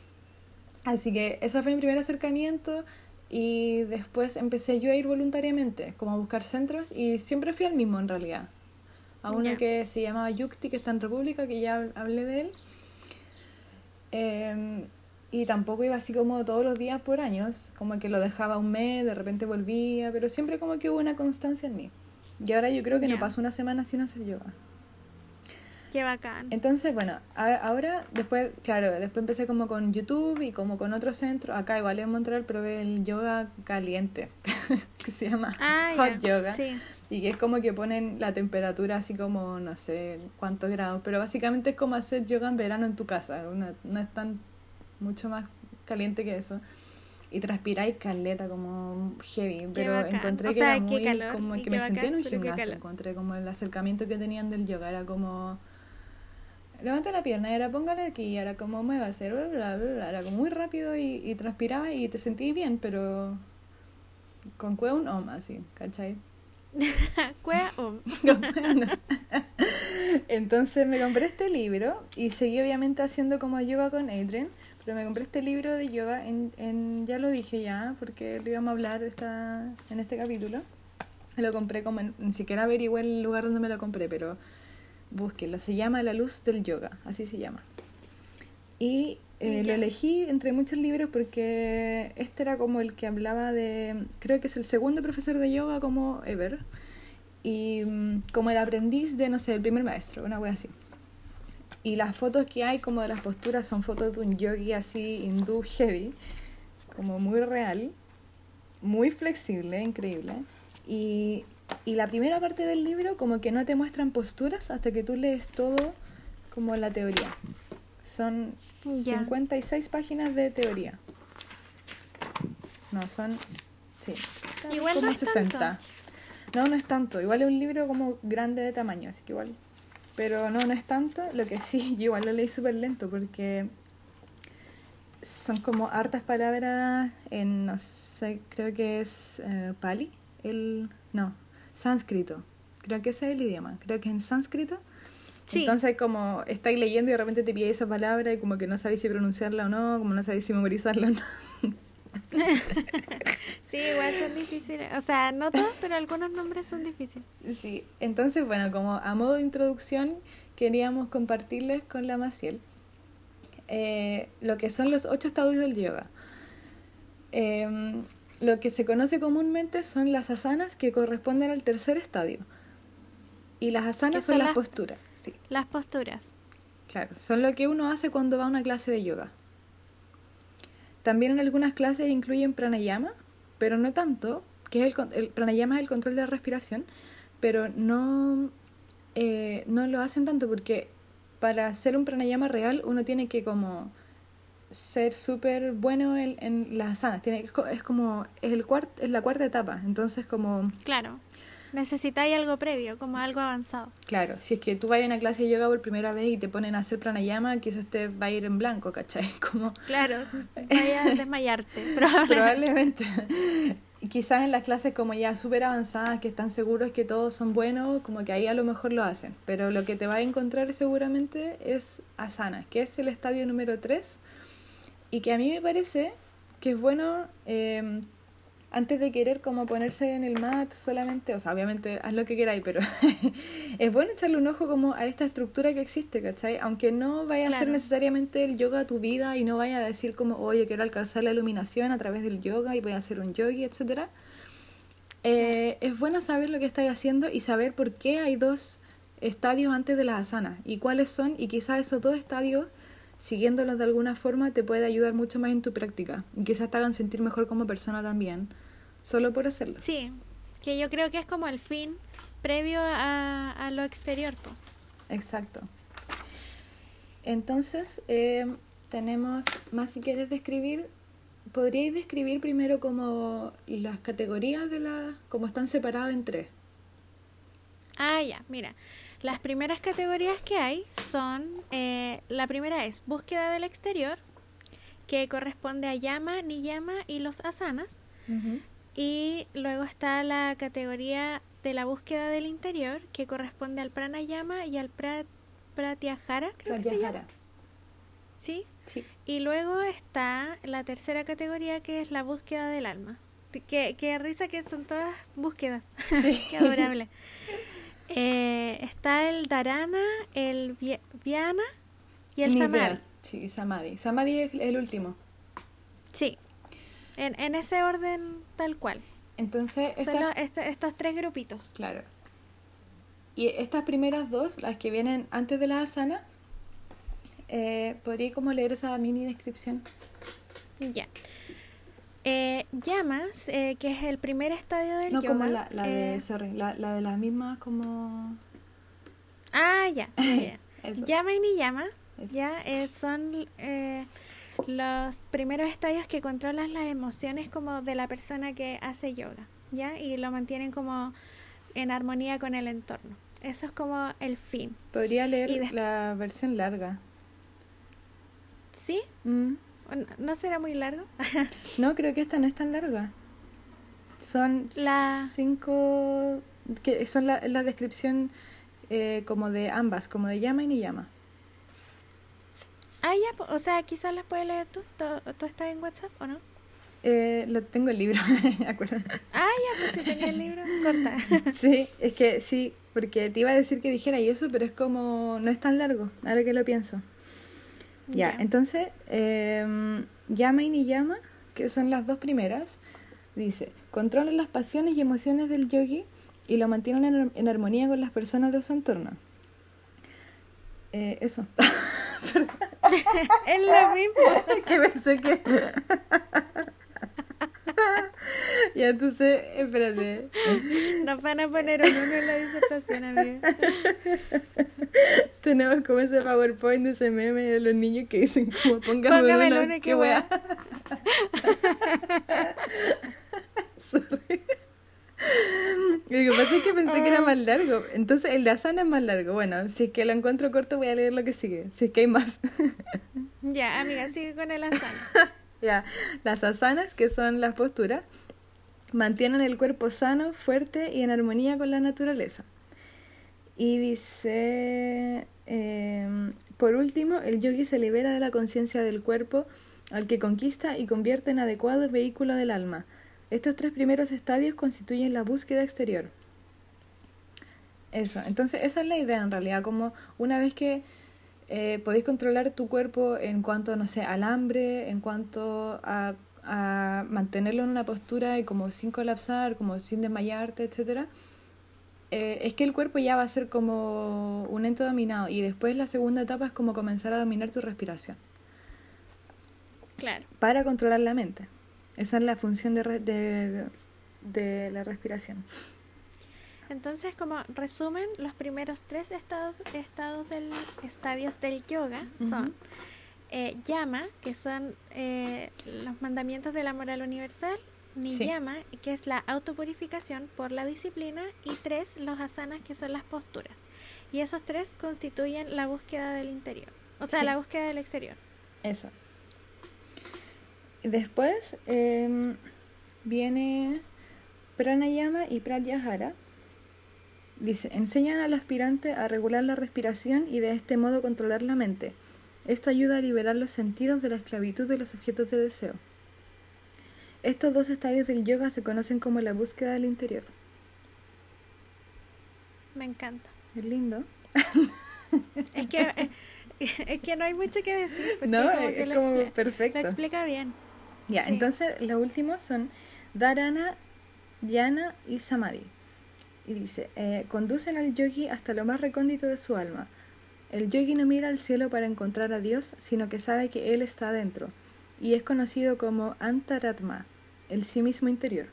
Así que ese fue mi primer acercamiento y después empecé yo a ir voluntariamente, como a buscar centros y siempre fui al mismo en realidad. A uno que se llamaba Yukti, que está en República, que ya hablé de él. Em, y tampoco iba así como todos los días por años, como que lo dejaba un mes, de repente volvía, pero siempre como que hubo una constancia en mí. Y ahora yo creo que no paso una semana sin hacer yoga. Qué bacán. Entonces, bueno, ahora, ahora, después, claro, después empecé como con YouTube y como con otros centros. Acá igual en Montreal probé el yoga caliente, que se llama Ah, hot yoga. Sí. Y que es como que ponen la temperatura así como, no sé cuántos grados, pero básicamente es como hacer yoga en verano en tu casa. una- no es tan mucho más caliente que eso. Y transpiráis caleta como heavy, pero encontré O que sea, era muy calor como que me sentía en un gimnasio. Encontré como el acercamiento que tenían del yoga, era como levanta la pierna, era póngale aquí, era como muévase, bla, bla, bla, bla, era como muy rápido y, y transpiraba y te sentí bien, pero con cueva un om así, ¿cachai? Entonces me compré este libro y seguí obviamente haciendo como yoga con Adrian, pero me compré este libro de yoga, en, en, ya lo dije ya, porque lo íbamos a hablar esta, en este capítulo. Lo compré como, en- ni siquiera averigué el lugar donde me lo compré, pero búsquenlo. Se llama La Luz del Yoga, así se llama. Y eh, lo elegí entre muchos libros porque este era como el que hablaba de, creo que es el segundo profesor de yoga como ever. Y mm, como el aprendiz de, no sé, el primer maestro, una wea así. Y las fotos que hay como de las posturas son fotos de un yogi así hindú heavy, como muy real, muy flexible, increíble. Y, y la primera parte del libro como que no te muestran posturas hasta que tú lees todo como la teoría. Son Ya. 56 páginas de teoría. No, son... Sí. Igual como no es tanto. No, no es tanto. Igual es un libro como grande de tamaño, así que igual. Pero no, no es tanto. Lo que sí, yo igual lo leí súper lento porque son como hartas palabras en, no sé, creo que es eh, Pali. El, no, sánscrito. Creo que ese es el idioma. Creo que es en sánscrito. Sí. Entonces como estáis leyendo y de repente te pilla esa palabra y como que no sabéis si pronunciarla o no, como no sabéis si memorizarla o no. Sí, igual son difíciles. O sea, no todos, pero algunos nombres son difíciles. Sí, entonces bueno, como a modo de introducción queríamos compartirles con la Maciel eh, lo que son los ocho estadios del yoga. Em, lo que se conoce comúnmente son las asanas que corresponden al tercer estadio. Y las asanas son son las las- posturas, sí, Las posturas. claro, son lo que uno hace cuando va a una clase de yoga. también en algunas clases incluyen pranayama, pero no tanto, que es el, el pranayama es el control de la respiración, pero no, eh, no lo hacen tanto porque para hacer un pranayama real uno tiene que como ser súper bueno en, en las asanas. Tiene, es como, es, el cuart, es la cuarta etapa, entonces como... Claro. Necesitáis algo previo, como algo avanzado. Claro, si es que tú vas a una clase de yoga por primera vez y te ponen a hacer pranayama, quizás te va a ir en blanco, ¿cachai? Como Claro, vaya a desmayarte, probablemente. probablemente. Quizás en las clases como ya súper avanzadas, que están seguros que todos son buenos, como que ahí a lo mejor lo hacen. Pero lo que te va a encontrar seguramente es asana, que es el estadio número 3. Y que a mí me parece que es bueno, eh, antes de querer como ponerse en el mat solamente, o sea, obviamente haz lo que queráis, pero es bueno echarle un ojo como a esta estructura que existe, ¿cachai? Aunque no vaya a ser necesariamente el yoga tu vida y no vaya a decir como, oye, quiero alcanzar la iluminación a través del yoga y voy a hacer un yogi, etcétera. Eh, es bueno saber lo que estáis haciendo y saber por qué hay dos estadios antes de las asanas y cuáles son y quizás esos dos estadios siguiéndolos de alguna forma te puede ayudar mucho más en tu práctica y quizás te hagan sentir mejor como persona también solo por hacerlo. Sí, que yo creo que es como el fin previo a, a lo exterior. po. Exacto. Entonces, eh, tenemos más si quieres describir. ¿Podríais describir primero como las categorías de la. como están separadas en tres? Ah, ya, mira. Las primeras categorías que hay son, eh, la primera es búsqueda del exterior, que corresponde a llama, niyama y los asanas. Y luego está la categoría de la búsqueda del interior, que corresponde al pranayama y al pra- pratyahara, creo que se llama. Pratyahara. ¿Sí? Sí. Y luego está la tercera categoría, que es la búsqueda del alma. Qué, qué risa que son todas búsquedas. Sí. qué adorable. Eh, está el dharana, el vi- viana y el Ni samadhi. idea. Sí, samadhi. Samadhi es el último. Sí. En, en ese orden tal cual. Entonces, Son esta- los- este- estos tres grupitos. Claro. Y estas primeras dos, las que vienen antes de las asanas, eh, ¿podría como leer esa mini descripción? Ya. Eh, llamas, eh, que es el primer estadio del No, yoga. como la, la de, eh, sorry, la, la de las mismas como... Ah, ya. ya, ya. Eso. Llama y niyama, Eso. ya eh, son eh, los primeros estadios que controlan las emociones como de la persona que hace yoga, ya y lo mantienen como en armonía con el entorno. Eso es como el fin, Podría leer la versión larga. ¿sí? Mm. ¿O no- ¿No será muy largo? No, creo que esta no es tan larga. Son La- cinco... que son la, la descripción eh, como de ambas, como de llama y ni llama. ah, ya, o sea, quizás las puedes leer tú. ¿Tú, tú estás en WhatsApp o no? Eh, lo tengo el libro, ¿de acuerdo? Ah, ya, pues si tenía el libro, corta. Sí, es que sí, porque te iba a decir que dijera y eso, pero es como, no es tan largo, ahora que lo pienso. Ya, entonces, eh, llama y ni llama, que son las dos primeras, dice, controlan las pasiones y emociones del yogi y lo mantienen en, en armonía con las personas de su entorno. Eh, eso. es lo mismo. que pensé que... ya, entonces, espérate. Nos van a poner un uno en la disertación, amiga. Tenemos como ese PowerPoint de ese meme de los niños que dicen como póngame, Póngame el uno, qué wea. Sorry. Lo que pasa es que pensé que era más largo. Entonces el de Asana es más largo. Bueno, si es que lo encuentro corto voy a leer lo que sigue. Si es que hay más. Ya, amiga, sigue con el asana. las asanas, que son las posturas, mantienen el cuerpo sano, fuerte y en armonía con la naturaleza. Y dice, em, por último, el yogi se libera de la conciencia del cuerpo al que conquista y convierte en adecuado vehículo del alma. Estos tres primeros estadios constituyen la búsqueda exterior. Eso, entonces esa es la idea en realidad, como una vez que eh, podéis controlar tu cuerpo en cuanto, no sé, al hambre, en cuanto a, a mantenerlo en una postura y como sin colapsar, como sin desmayarte, etcétera, eh, es que el cuerpo ya va a ser como un ente dominado y después la segunda etapa es como comenzar a dominar tu respiración. Claro. Para controlar la mente. Esa es la función de, re- de, de la respiración. Entonces, como resumen, los primeros tres estados, estados del, estadios del yoga son eh, yama, que son eh, los mandamientos de la moral universal, niyama, que es la autopurificación por la disciplina, y tres, los asanas, que son las posturas. Y esos tres constituyen la búsqueda del interior, o sea, Sí. la búsqueda del exterior. Eso. Después em, viene pranayama y pratyahara. Dice, enseñan al aspirante a regular la respiración y de este modo controlar la mente. Esto ayuda a liberar los sentidos de la esclavitud de los objetos de deseo. Estos dos estadios del yoga se conocen como la búsqueda del interior. Me encanta. Es lindo. Es que, eh, es que no hay mucho que decir, porque No, como es que lo, como perfecto. lo explica bien. Ya, Sí. entonces los últimos son Dharana, Dhyana y Samadhi. Y dice, eh, conducen al yogi hasta lo más recóndito de su alma. El yogi no mira al cielo para encontrar a Dios, sino que sabe que Él está adentro, y es conocido como Antaratma, el sí mismo interior.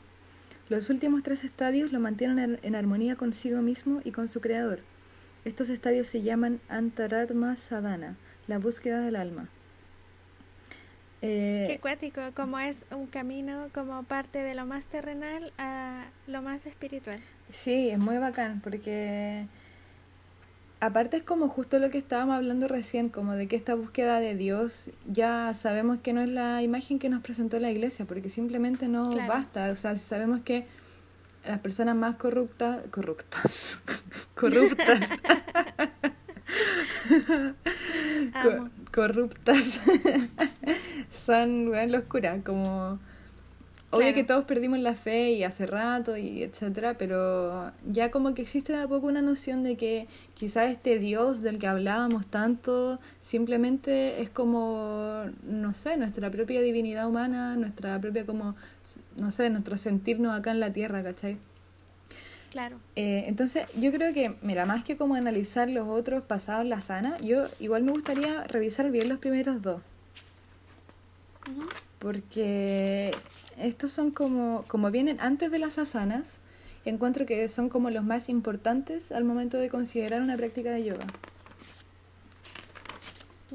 Los últimos tres estadios lo mantienen en, armonía consigo mismo y con su creador. Estos estadios se llaman Antaratma Sadhana, la búsqueda del alma. Eh, Qué cuático, como es un camino como parte de lo más terrenal a lo más espiritual. Sí, es muy bacán porque aparte es como justo lo que estábamos hablando recién, como de que esta búsqueda de Dios ya sabemos que no es la imagen que nos presentó la iglesia, porque simplemente no Claro. basta, o sea, si sabemos que las personas más corruptas, corruptas, corruptas, co- corruptas son weón, los curas, como obvio Claro. que todos perdimos la fe y hace rato y etcétera, pero ya como que existe de a poco una noción de que quizás este Dios del que hablábamos tanto simplemente es como no sé, nuestra propia divinidad humana, nuestra propia como no sé, nuestro sentirnos acá en la tierra, ¿cachai? Claro. Eh, entonces, yo creo que, mira, más que como analizar los otros pasados la sana, yo igual me gustaría revisar bien los primeros dos. Porque estos son como, como vienen antes de las asanas, encuentro que son como los más importantes al momento de considerar una práctica de yoga.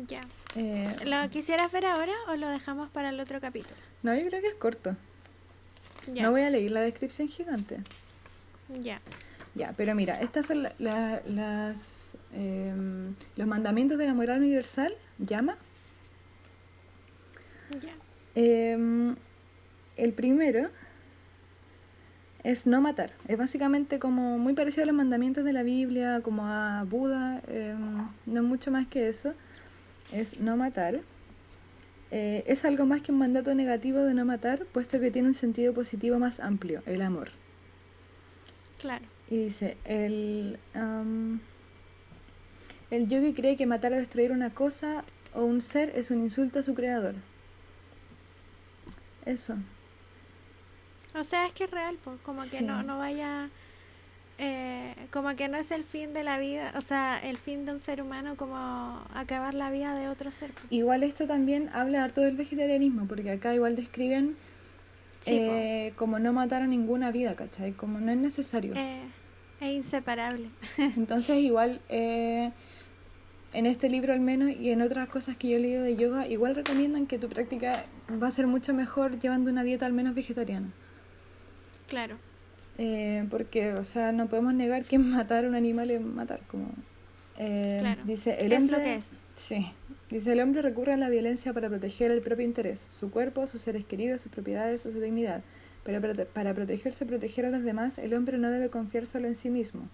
Ya. Eh, ¿Lo quisieras ver ahora o lo dejamos para el otro capítulo? no, yo creo que es corto. Ya. No voy a leer la descripción gigante. Ya. Ya, pero mira, estas son la- la- las, em, los mandamientos de la moral universal, llama. Ya. Em, el primero es no matar. Es básicamente como muy parecido a los mandamientos de la Biblia, como a Buda, em, no mucho más que eso. Es no matar. Eh, es algo más que un mandato negativo de no matar, puesto que tiene un sentido positivo más amplio, el amor. Claro. Y dice, el, am, el yogi cree que matar o destruir una cosa o un ser es un insulto a su creador. Eso. O sea, es que es real, pues, como que no, no vaya, eh, como que no es el fin de la vida, o sea, el fin de un ser humano como acabar la vida de otro ser. Igual esto también habla harto del vegetarianismo, porque acá igual describen Sí, eh, como no matar a ninguna vida, ¿cachai? Como no es necesario. Eh, es inseparable. Entonces igual eh, en este libro al menos y en otras cosas que yo he leído de yoga, igual recomiendan que tu práctica va a ser mucho mejor llevando una dieta al menos vegetariana. Claro. Eh, porque, o sea, no podemos negar que matar a un animal es matar, como... eh, Claro. Dice, el Es hombre... lo que es. Sí. Dice, el hombre recurre a la violencia para proteger el propio interés, su cuerpo, sus seres queridos, sus propiedades o su dignidad. Pero para, para protegerse, proteger a los demás, el hombre no debe confiar solo en sí mismo.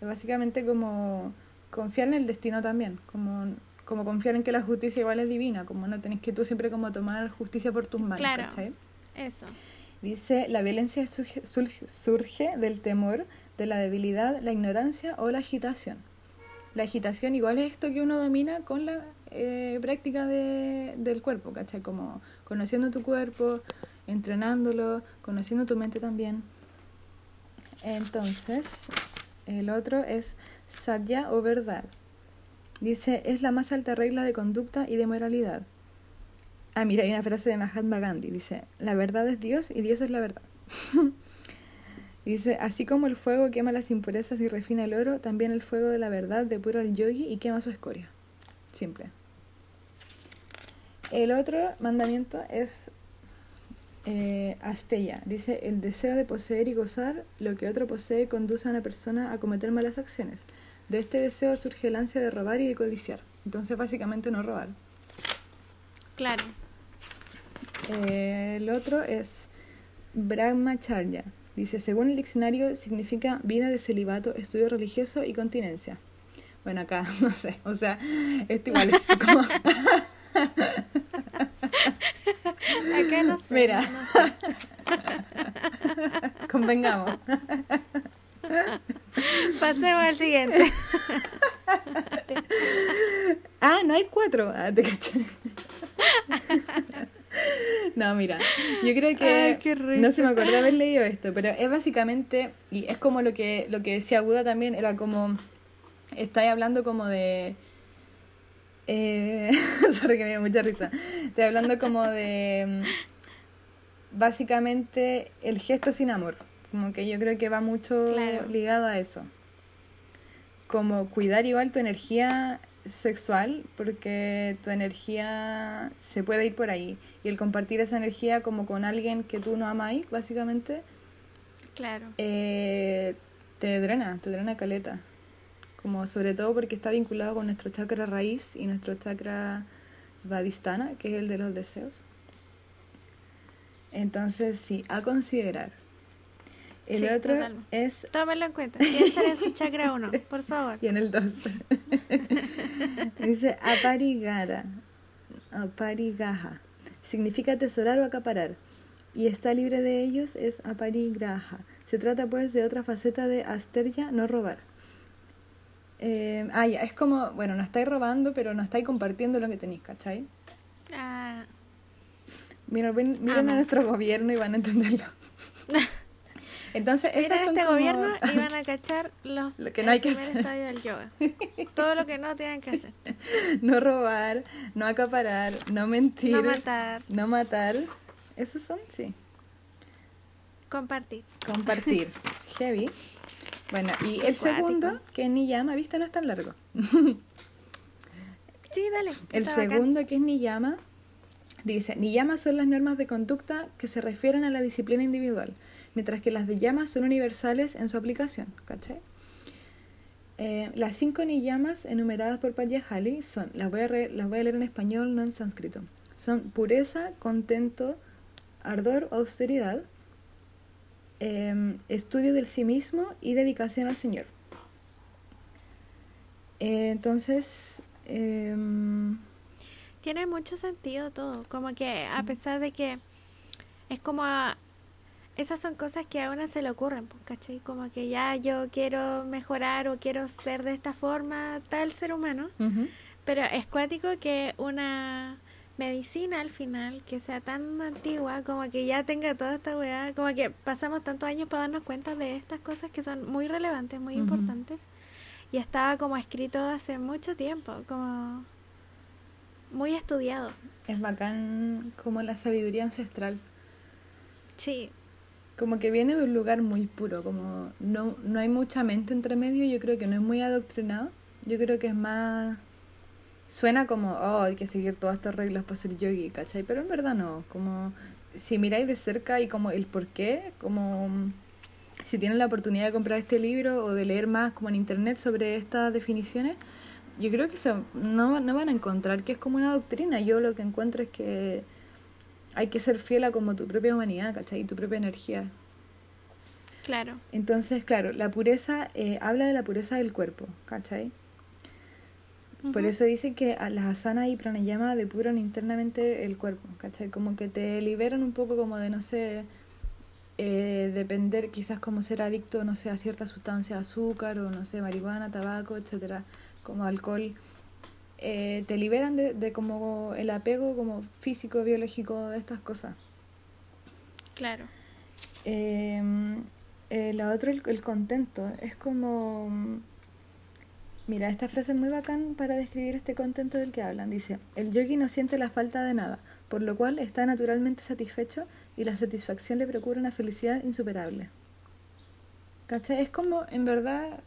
Es básicamente como confiar en el destino también, como, como confiar en que la justicia igual es divina, como no tenés que tú siempre como tomar justicia por tus manos, Claro. ¿cachai? Eso. Dice, la violencia surge, del temor, de la debilidad, la ignorancia o la agitación. La agitación igual es esto que uno domina con la eh, práctica de, del cuerpo, ¿cachai? Como conociendo tu cuerpo, entrenándolo, conociendo tu mente también. Entonces, el otro es satya o verdad. Dice, es la más alta regla de conducta y de moralidad. Ah, mira, hay una frase de Mahatma Gandhi. Dice, la verdad es Dios y Dios es la verdad. dice, así como el fuego quema las impurezas y refina el oro, también el fuego de la verdad depura al yogi y quema su escoria. Simple. El otro mandamiento es eh, Astella. Dice, el deseo de poseer y gozar lo que otro posee conduce a una persona a cometer malas acciones. De este deseo surge el ansia de robar y de codiciar. Entonces, básicamente, no robar. Claro. Eh, el otro es Brahmacharya. Dice, según el diccionario, significa vida de celibato, estudio religioso y continencia. Bueno, acá, no sé, o sea, esto igual es como... acá no sé. Mira, no sé. convengamos. Pasemos al siguiente. Ah, no hay cuatro. Ah, te caché. No, mira, yo creo que Ay, no se me acordaba haber leído esto, pero es básicamente, y es como lo que, lo que decía Buda también, era como, estáis hablando como de, eh, sorry que me dio mucha risa, estoy hablando como de, mm, básicamente, el gesto sin amor, como que yo creo que va mucho Claro. ligado a eso, como cuidar igual tu energía sexual porque tu energía se puede ir por ahí. Y el compartir esa energía como con alguien que tú no amáis básicamente Claro. eh, te drena, te drena caleta. Como sobre todo porque está vinculado con nuestro chakra raíz y nuestro chakra svadhisthana que es el de los deseos. Entonces sí, a considerar el Sí, otro totalmente. es Tómalo en cuenta. Piensa en su chakra 1, por favor. y en el 2. Dice aparigara, aparigaja. Significa atesorar o acaparar. Y está libre de ellos es aparigraha. Se trata pues de otra faceta de asteria, no robar. Eh, ah, ya, es como, bueno, no estáis robando, pero no estáis compartiendo lo que tenéis, ¿cachai? Ah, Miren, miren Amo. a nuestro gobierno y van a entenderlo. Entonces, esas son este como- gobierno y van a cachar los, Lo que no hay que hacer. del yoga. Todo lo que no tienen que hacer. no robar, no acaparar, no mentir. No matar, No matar. Esos son, sí. compartir. Compartir. Heavy. Bueno, y el Acuático. segundo, que es Niyama, ¿viste? No es tan largo. Sí, dale. El bacán. segundo, que es Niyama, dice, Niyama son las normas de conducta que se refieren a la disciplina individual, mientras que las de Yama son universales en su aplicación. ¿Cachai? Eh, las cinco niyamas enumeradas por Padyahali son, las voy, a re- las voy a leer en español, no en sánscrito, son pureza, contento, ardor austeridad, em, estudio del sí mismo y dedicación al Señor. Eh, entonces, em, Tiene mucho sentido todo. Como que a pesar de que es como... a- esas son cosas que a una se le ocurren, pues, ¿cachai? Como que ya yo quiero mejorar o quiero ser de esta forma tal ser humano. Pero es cuático que una medicina al final que sea tan antigua, como que ya tenga toda esta weá, como que pasamos tantos años para darnos cuenta de estas cosas que son muy relevantes, muy importantes. Y estaba como escrito hace mucho tiempo, como muy estudiado. es bacán como la sabiduría ancestral. Sí, Como que viene de un lugar muy puro, como no, no hay mucha mente entre medio, yo creo que no es muy adoctrinado, yo creo que es más... Suena como, oh, hay que seguir todas estas reglas para ser yogi, ¿cachai? Pero en verdad no, como si miráis de cerca y como el por qué, como si tienen la oportunidad de comprar este libro o de leer más como en internet sobre estas definiciones, yo creo que se, no, no van a encontrar que es como una doctrina, yo lo que encuentro es que hay que ser fiel a como tu propia humanidad, ¿cachai? Y tu propia energía. claro. Entonces, claro, la pureza eh, habla de la pureza del cuerpo, ¿cachai? Por eso dice que a las asanas y pranayama depuran internamente el cuerpo, ¿cachai? Como que te liberan un poco como de, no sé, eh, depender, quizás como ser adicto, no sé, a cierta sustancia, azúcar o, no sé, marihuana, tabaco, etcétera, como alcohol. Eh, te liberan de, de como el apego como físico, biológico de estas cosas. Claro. Eh, eh, la otra, el, el contento, es como... Mira, esta frase es muy bacán para describir este contento del que hablan. Dice, el yogi no siente la falta de nada, por lo cual está naturalmente satisfecho y la satisfacción le procura una felicidad insuperable. ¿Cachai? Es como, en verdad,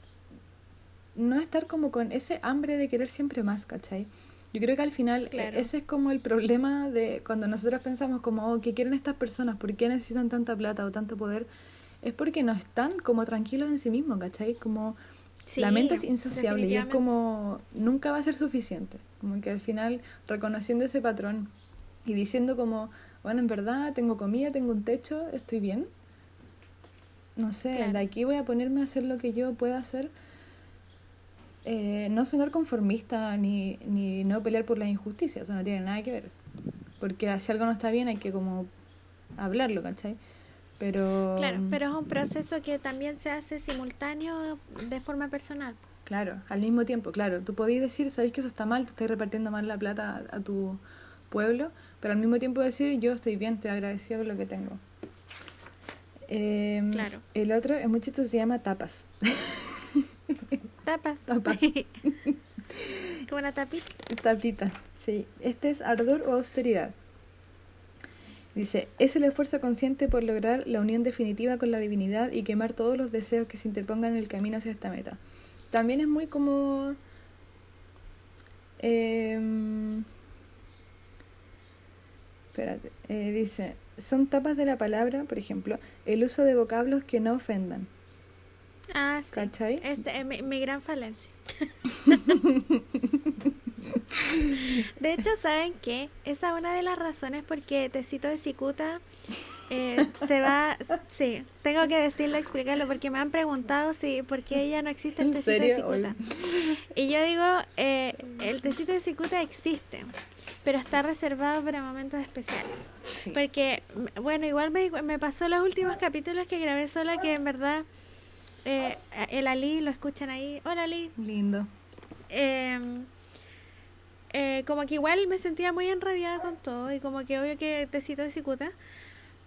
no estar como con ese hambre de querer siempre más, ¿cachai? Yo creo que al final e- ese es como el problema de cuando nosotros pensamos como, oh, ¿qué quieren estas personas? ¿Por qué necesitan tanta plata o tanto poder? Es porque no están como tranquilos en sí mismos, ¿cachai? Como la mente es insaciable y es como nunca va a ser suficiente. Como que al final reconociendo ese patrón y diciendo como, bueno, en verdad tengo comida, tengo un techo, estoy bien. No sé, de aquí voy a ponerme a hacer lo que yo pueda hacer. Eh, no sonar conformista ni, ni no pelear por las injusticias, eso no tiene nada que ver. Porque si algo no está bien hay que como hablarlo, ¿cachai? Pero... Claro, pero es un proceso que también se hace simultáneo de forma personal. Claro, al mismo tiempo, claro. Tú podés decir, sabéis que eso está mal, tú estás repartiendo mal la plata a, tu pueblo, pero al mismo tiempo decir, yo estoy bien, estoy agradecido con lo que tengo. Em, claro. El otro es muy chistoso, se llama tapas. Tapas. Tapas. Como una tapita. Tapita, sí. Este es ardor o austeridad. Dice, es el esfuerzo consciente por lograr la unión definitiva con la divinidad y quemar todos los deseos que se interpongan en el camino hacia esta meta. También es muy como... Eh, espérate, eh, dice, son tapas de la palabra, por ejemplo, el uso de vocablos que no ofendan. Ah, sí. ¿Cachai? Este, mi, mi gran falencia. De hecho, ¿saben qué? Esa es una de las razones porque Tecito de Cicuta eh, se va... Sí, tengo que decirlo, explicarlo, porque me han preguntado si por qué ella no existe el Tecito de Cicuta. Y yo digo, eh, el Tecito de Cicuta existe, pero está reservado para momentos especiales. Porque, bueno, igual me, me pasó los últimos capítulos que grabé sola que en verdad... Eh, el Ali, lo escuchan ahí. Hola Ali. Lindo. Eh, eh, como que igual me sentía muy enrabiada con todo y como que obvio que te cito de cicuta.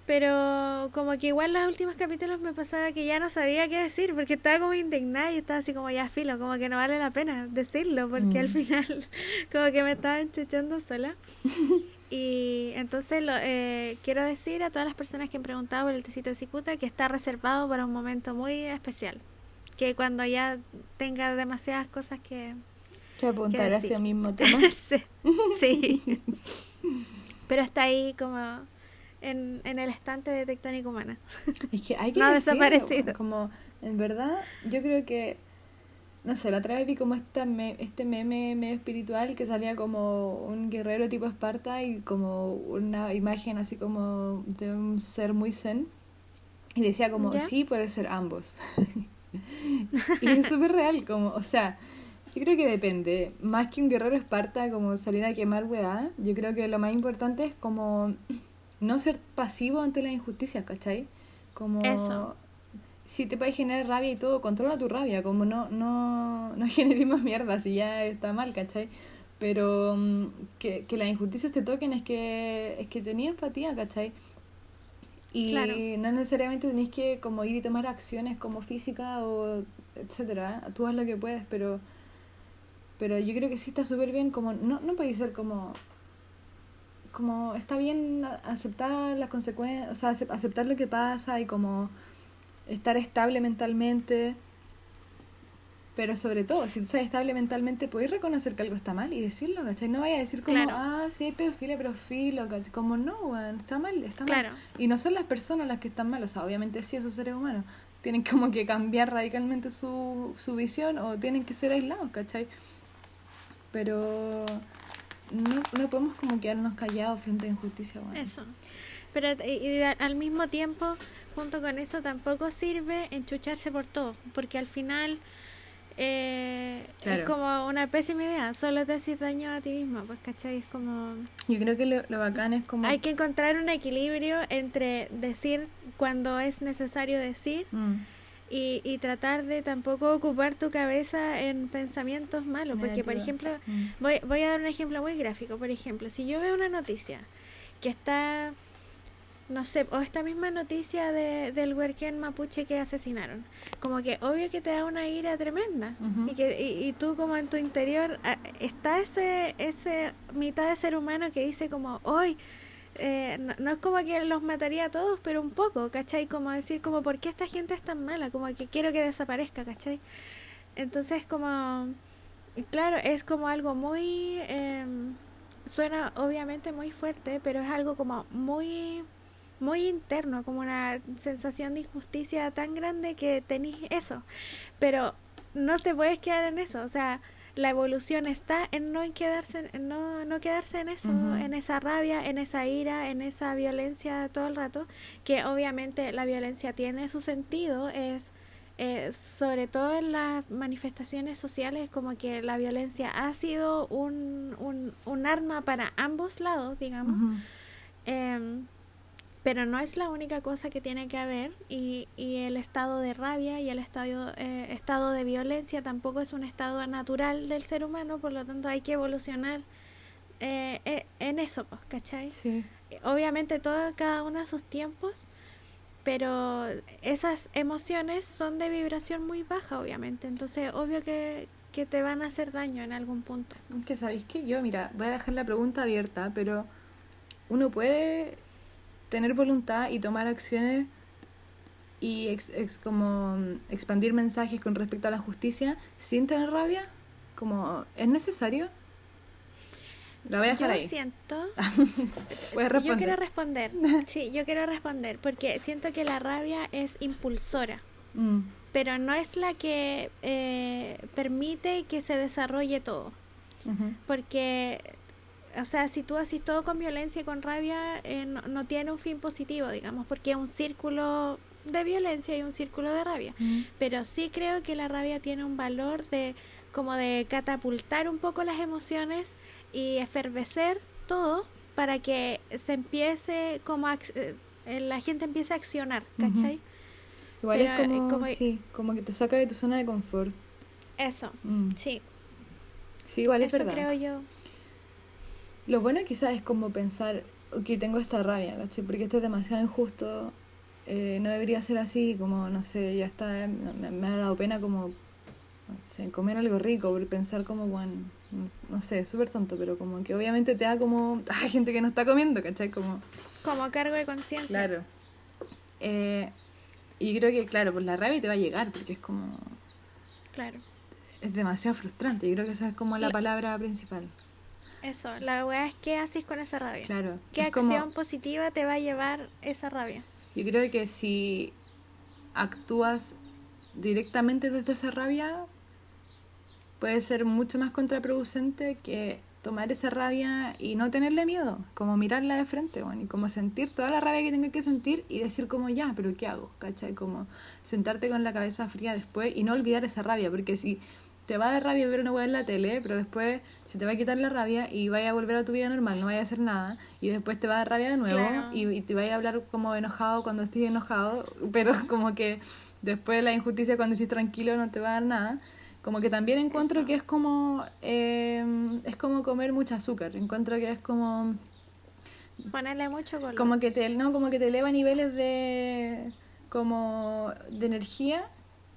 Pero como que igual los últimos capítulos me pasaba que ya no sabía qué decir porque estaba como indignada y estaba así como ya filo, como que no vale la pena decirlo porque al mm. final como que me estaba enchuchando sola. Y entonces lo, eh, quiero decir a todas las personas que han preguntado por el tecito de cicuta que está reservado para un momento muy especial. Que cuando ya tenga demasiadas cosas que, que apuntar hacia el mismo tema. sí. Pero está ahí como en, en el estante de Tectónica Humana. Es que hay que no ha desaparecido. Como, en verdad, yo creo que, no sé, la otra vez vi como esta este meme medio espiritual que salía como un guerrero tipo Esparta y como una imagen así como de un ser muy zen. Y decía como, sí, puede ser ambos. y es súper real, como, o sea, yo creo que depende. Más que un guerrero esparta como salir a quemar weá, yo creo que lo más importante es como no ser pasivo ante la injusticia, ¿cachai? Como Eso. Si te puede generar rabia y todo, controla tu rabia, como no, no, no generemos mierda si ya está mal, ¿cachai? Pero mm, que, que las injusticias te toquen es que, es que tenía empatía, ¿cachai? Y no necesariamente tenéis que como ir y tomar acciones como física o etcétera. Tú haz lo que puedes, pero pero yo creo que sí está súper bien, como no, no puede ser como como está bien aceptar las consecuencias, o sea, aceptar lo que pasa y como estar estable mentalmente. Pero sobre todo, si tú estás estable mentalmente, puedes reconocer que algo está mal y decirlo, ¿cachai? No vaya a decir como, ah, sí, hay pedofilia, pedofilo, ¿cachai? Como, no, está mal, está mal. Y no son las personas las que están mal, o sea, obviamente sí, esos seres humanos. Tienen como que cambiar radicalmente su, su visión o tienen que ser aislados, ¿cachai? pero no, no podemos como quedarnos callados frente a injusticia. Eso. Pero y, al mismo tiempo, junto con eso, tampoco sirve enchucharse por todo, porque al final eh, es como una pésima idea, solo te haces daño a ti mismo, pues, ¿cachai? Es como... Yo creo que lo, lo bacán es como... Hay que encontrar un equilibrio entre decir cuando es necesario decir. Mm y, y tratar de tampoco ocupar tu cabeza en pensamientos malos. Porque, por ejemplo, mm. voy, voy a dar un ejemplo muy gráfico. Por ejemplo, si yo veo una noticia que está no sé, o esta misma noticia de, del huerquén mapuche que asesinaron. Como que obvio que te da una ira tremenda. Ujú. y, que, y, y tú como en tu interior ah, está ese, ese mitad de ser humano que dice como, hoy, eh, no, no es como que los mataría a todos, pero un poco, ¿cachai? Como decir, como, ¿por qué esta gente es tan mala? Como que quiero que desaparezca, ¿cachai? Entonces como, claro, es como algo muy... em, suena obviamente muy fuerte, pero es algo como muy muy interno, como una sensación de injusticia tan grande que tenés eso. Pero no te puedes quedar en eso, o sea, la evolución está en no en quedarse en no, no quedarse en eso, Ujú. en esa rabia, en esa ira, en esa violencia todo el rato, que obviamente la violencia tiene su sentido, es eh, sobre todo en las manifestaciones sociales, como que la violencia ha sido un, un, un arma para ambos lados, digamos. Ujú. Em, pero no es la única cosa que tiene que haber y, y el estado de rabia y el estado, eh, estado de violencia tampoco es un estado natural del ser humano, por lo tanto hay que evolucionar eh, eh, en eso, pues, ¿cachai? Sí. Obviamente todo, cada uno a sus tiempos, pero esas emociones son de vibración muy baja, obviamente, entonces obvio que, que te van a hacer daño en algún punto. Que sabéis que yo, mira, voy a dejar la pregunta abierta, pero uno puede tener voluntad y tomar acciones y ex- ex- como mm, expandir mensajes con respecto a la justicia sin tener rabia, como es necesario. La voy a dejar Yo ahí. siento... Yo quiero responder. Sí, yo quiero responder porque siento que la rabia es impulsora, Mm, pero no es la que eh, permite que se desarrolle todo. Porque, o sea, si tú haces todo con violencia y con rabia, eh, no, no tiene un fin positivo, digamos, porque es un círculo de violencia y un círculo de rabia. Mm. Pero sí creo que la rabia tiene un valor de como de catapultar un poco las emociones y efervecer todo para que se empiece como a ac- eh, la gente empiece a accionar. ¿cachai? Igual Pero, es eh, como, como- sí, como que te saca de tu zona de confort. Eso, Mm. sí, Sí, igual es eso verdad. creo yo. Lo bueno quizás es como pensar, ok, tengo esta rabia, ¿cachai? Porque esto es demasiado injusto, eh, no debería ser así, como, no sé, ya está, me, me ha dado pena como, no sé, comer algo rico, pensar como, bueno, no, sé, súper tonto, pero como que obviamente te da como, hay gente que no está comiendo, ¿cachai? Como, Como cargo de conciencia. claro. Eh, y creo que, claro, pues la rabia te va a llegar, porque es como, Claro. es demasiado frustrante, yo creo que esa es como la La- palabra principal. Eso, la weá es qué haces con esa rabia. Claro. ¿Qué como- acción positiva te va a llevar esa rabia? Yo creo que si actúas directamente desde esa rabia, puede ser mucho más contraproducente que tomar esa rabia y no tenerle miedo, como mirarla de frente, bueno, y como sentir toda la rabia que tengo que sentir y decir como ya, pero ¿qué hago? ¿Cachai? Como sentarte con la cabeza fría después y no olvidar esa rabia, porque si te va a dar rabia ver una hueá en la tele, pero después se te va a quitar la rabia y vaya a volver a tu vida normal, no vaya a hacer nada, y después te va a dar rabia de nuevo Claro. y, y te vaya a hablar como enojado cuando estés enojado, pero como que después de la injusticia cuando estés tranquilo no te va a dar nada. Como que también encuentro Eso. que es como eh, es como comer mucho azúcar. Encuentro que es como Ponerle mucho color. como que te no como que te eleva niveles de como de energía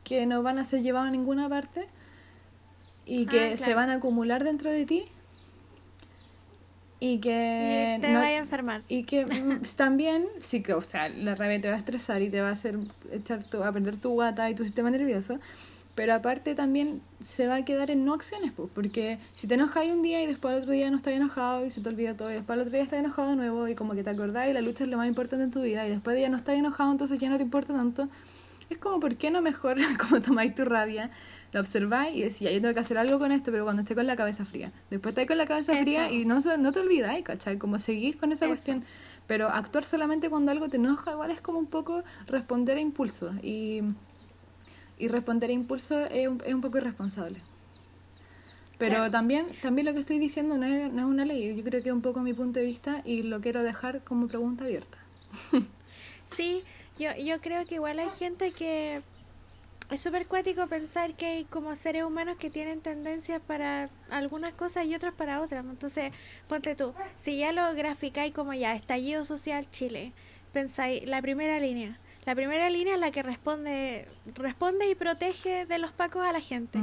que no van a ser llevados a ninguna parte y que Ah, se claro. van a acumular dentro de ti y que y te no- vaya a enfermar. y que mm, también, sí que, o sea, la rabia te va a estresar y te va a hacer echar tu, a perder tu guata y tu sistema nervioso, pero aparte también se va a quedar en no acciones, pues, porque si te enojas un día y después al otro día no estás enojado y se te olvida todo y después al otro día estás enojado de nuevo y como que te acordás y la lucha es lo más importante en tu vida y después ya no estás enojado, entonces ya no te importa tanto. Es como, ¿por qué no mejor como tomáis tu rabia, la observáis y decís, ya, yo tengo que hacer algo con esto, pero cuando esté con la cabeza fría. Después estáis con la cabeza Eso. fría y no, no te olvidáis, ¿cachai? Como seguís con esa Eso. cuestión. Pero actuar solamente cuando algo te enoja, igual es como un poco responder a impulso. Y, y responder a impulso es un, es un poco irresponsable. Pero Claro. también, también lo que estoy diciendo no es, no es una ley. Yo creo que es un poco mi punto de vista y lo quiero dejar como pregunta abierta. Sí, yo, yo creo que igual hay gente que es súper cuático pensar que hay como seres humanos que tienen tendencias para algunas cosas y otras para otras. Entonces, ponte tú, si ya lo graficáis como ya, estallido social Chile, pensáis, la primera línea. La primera línea es la que responde, responde y protege de los pacos a la gente.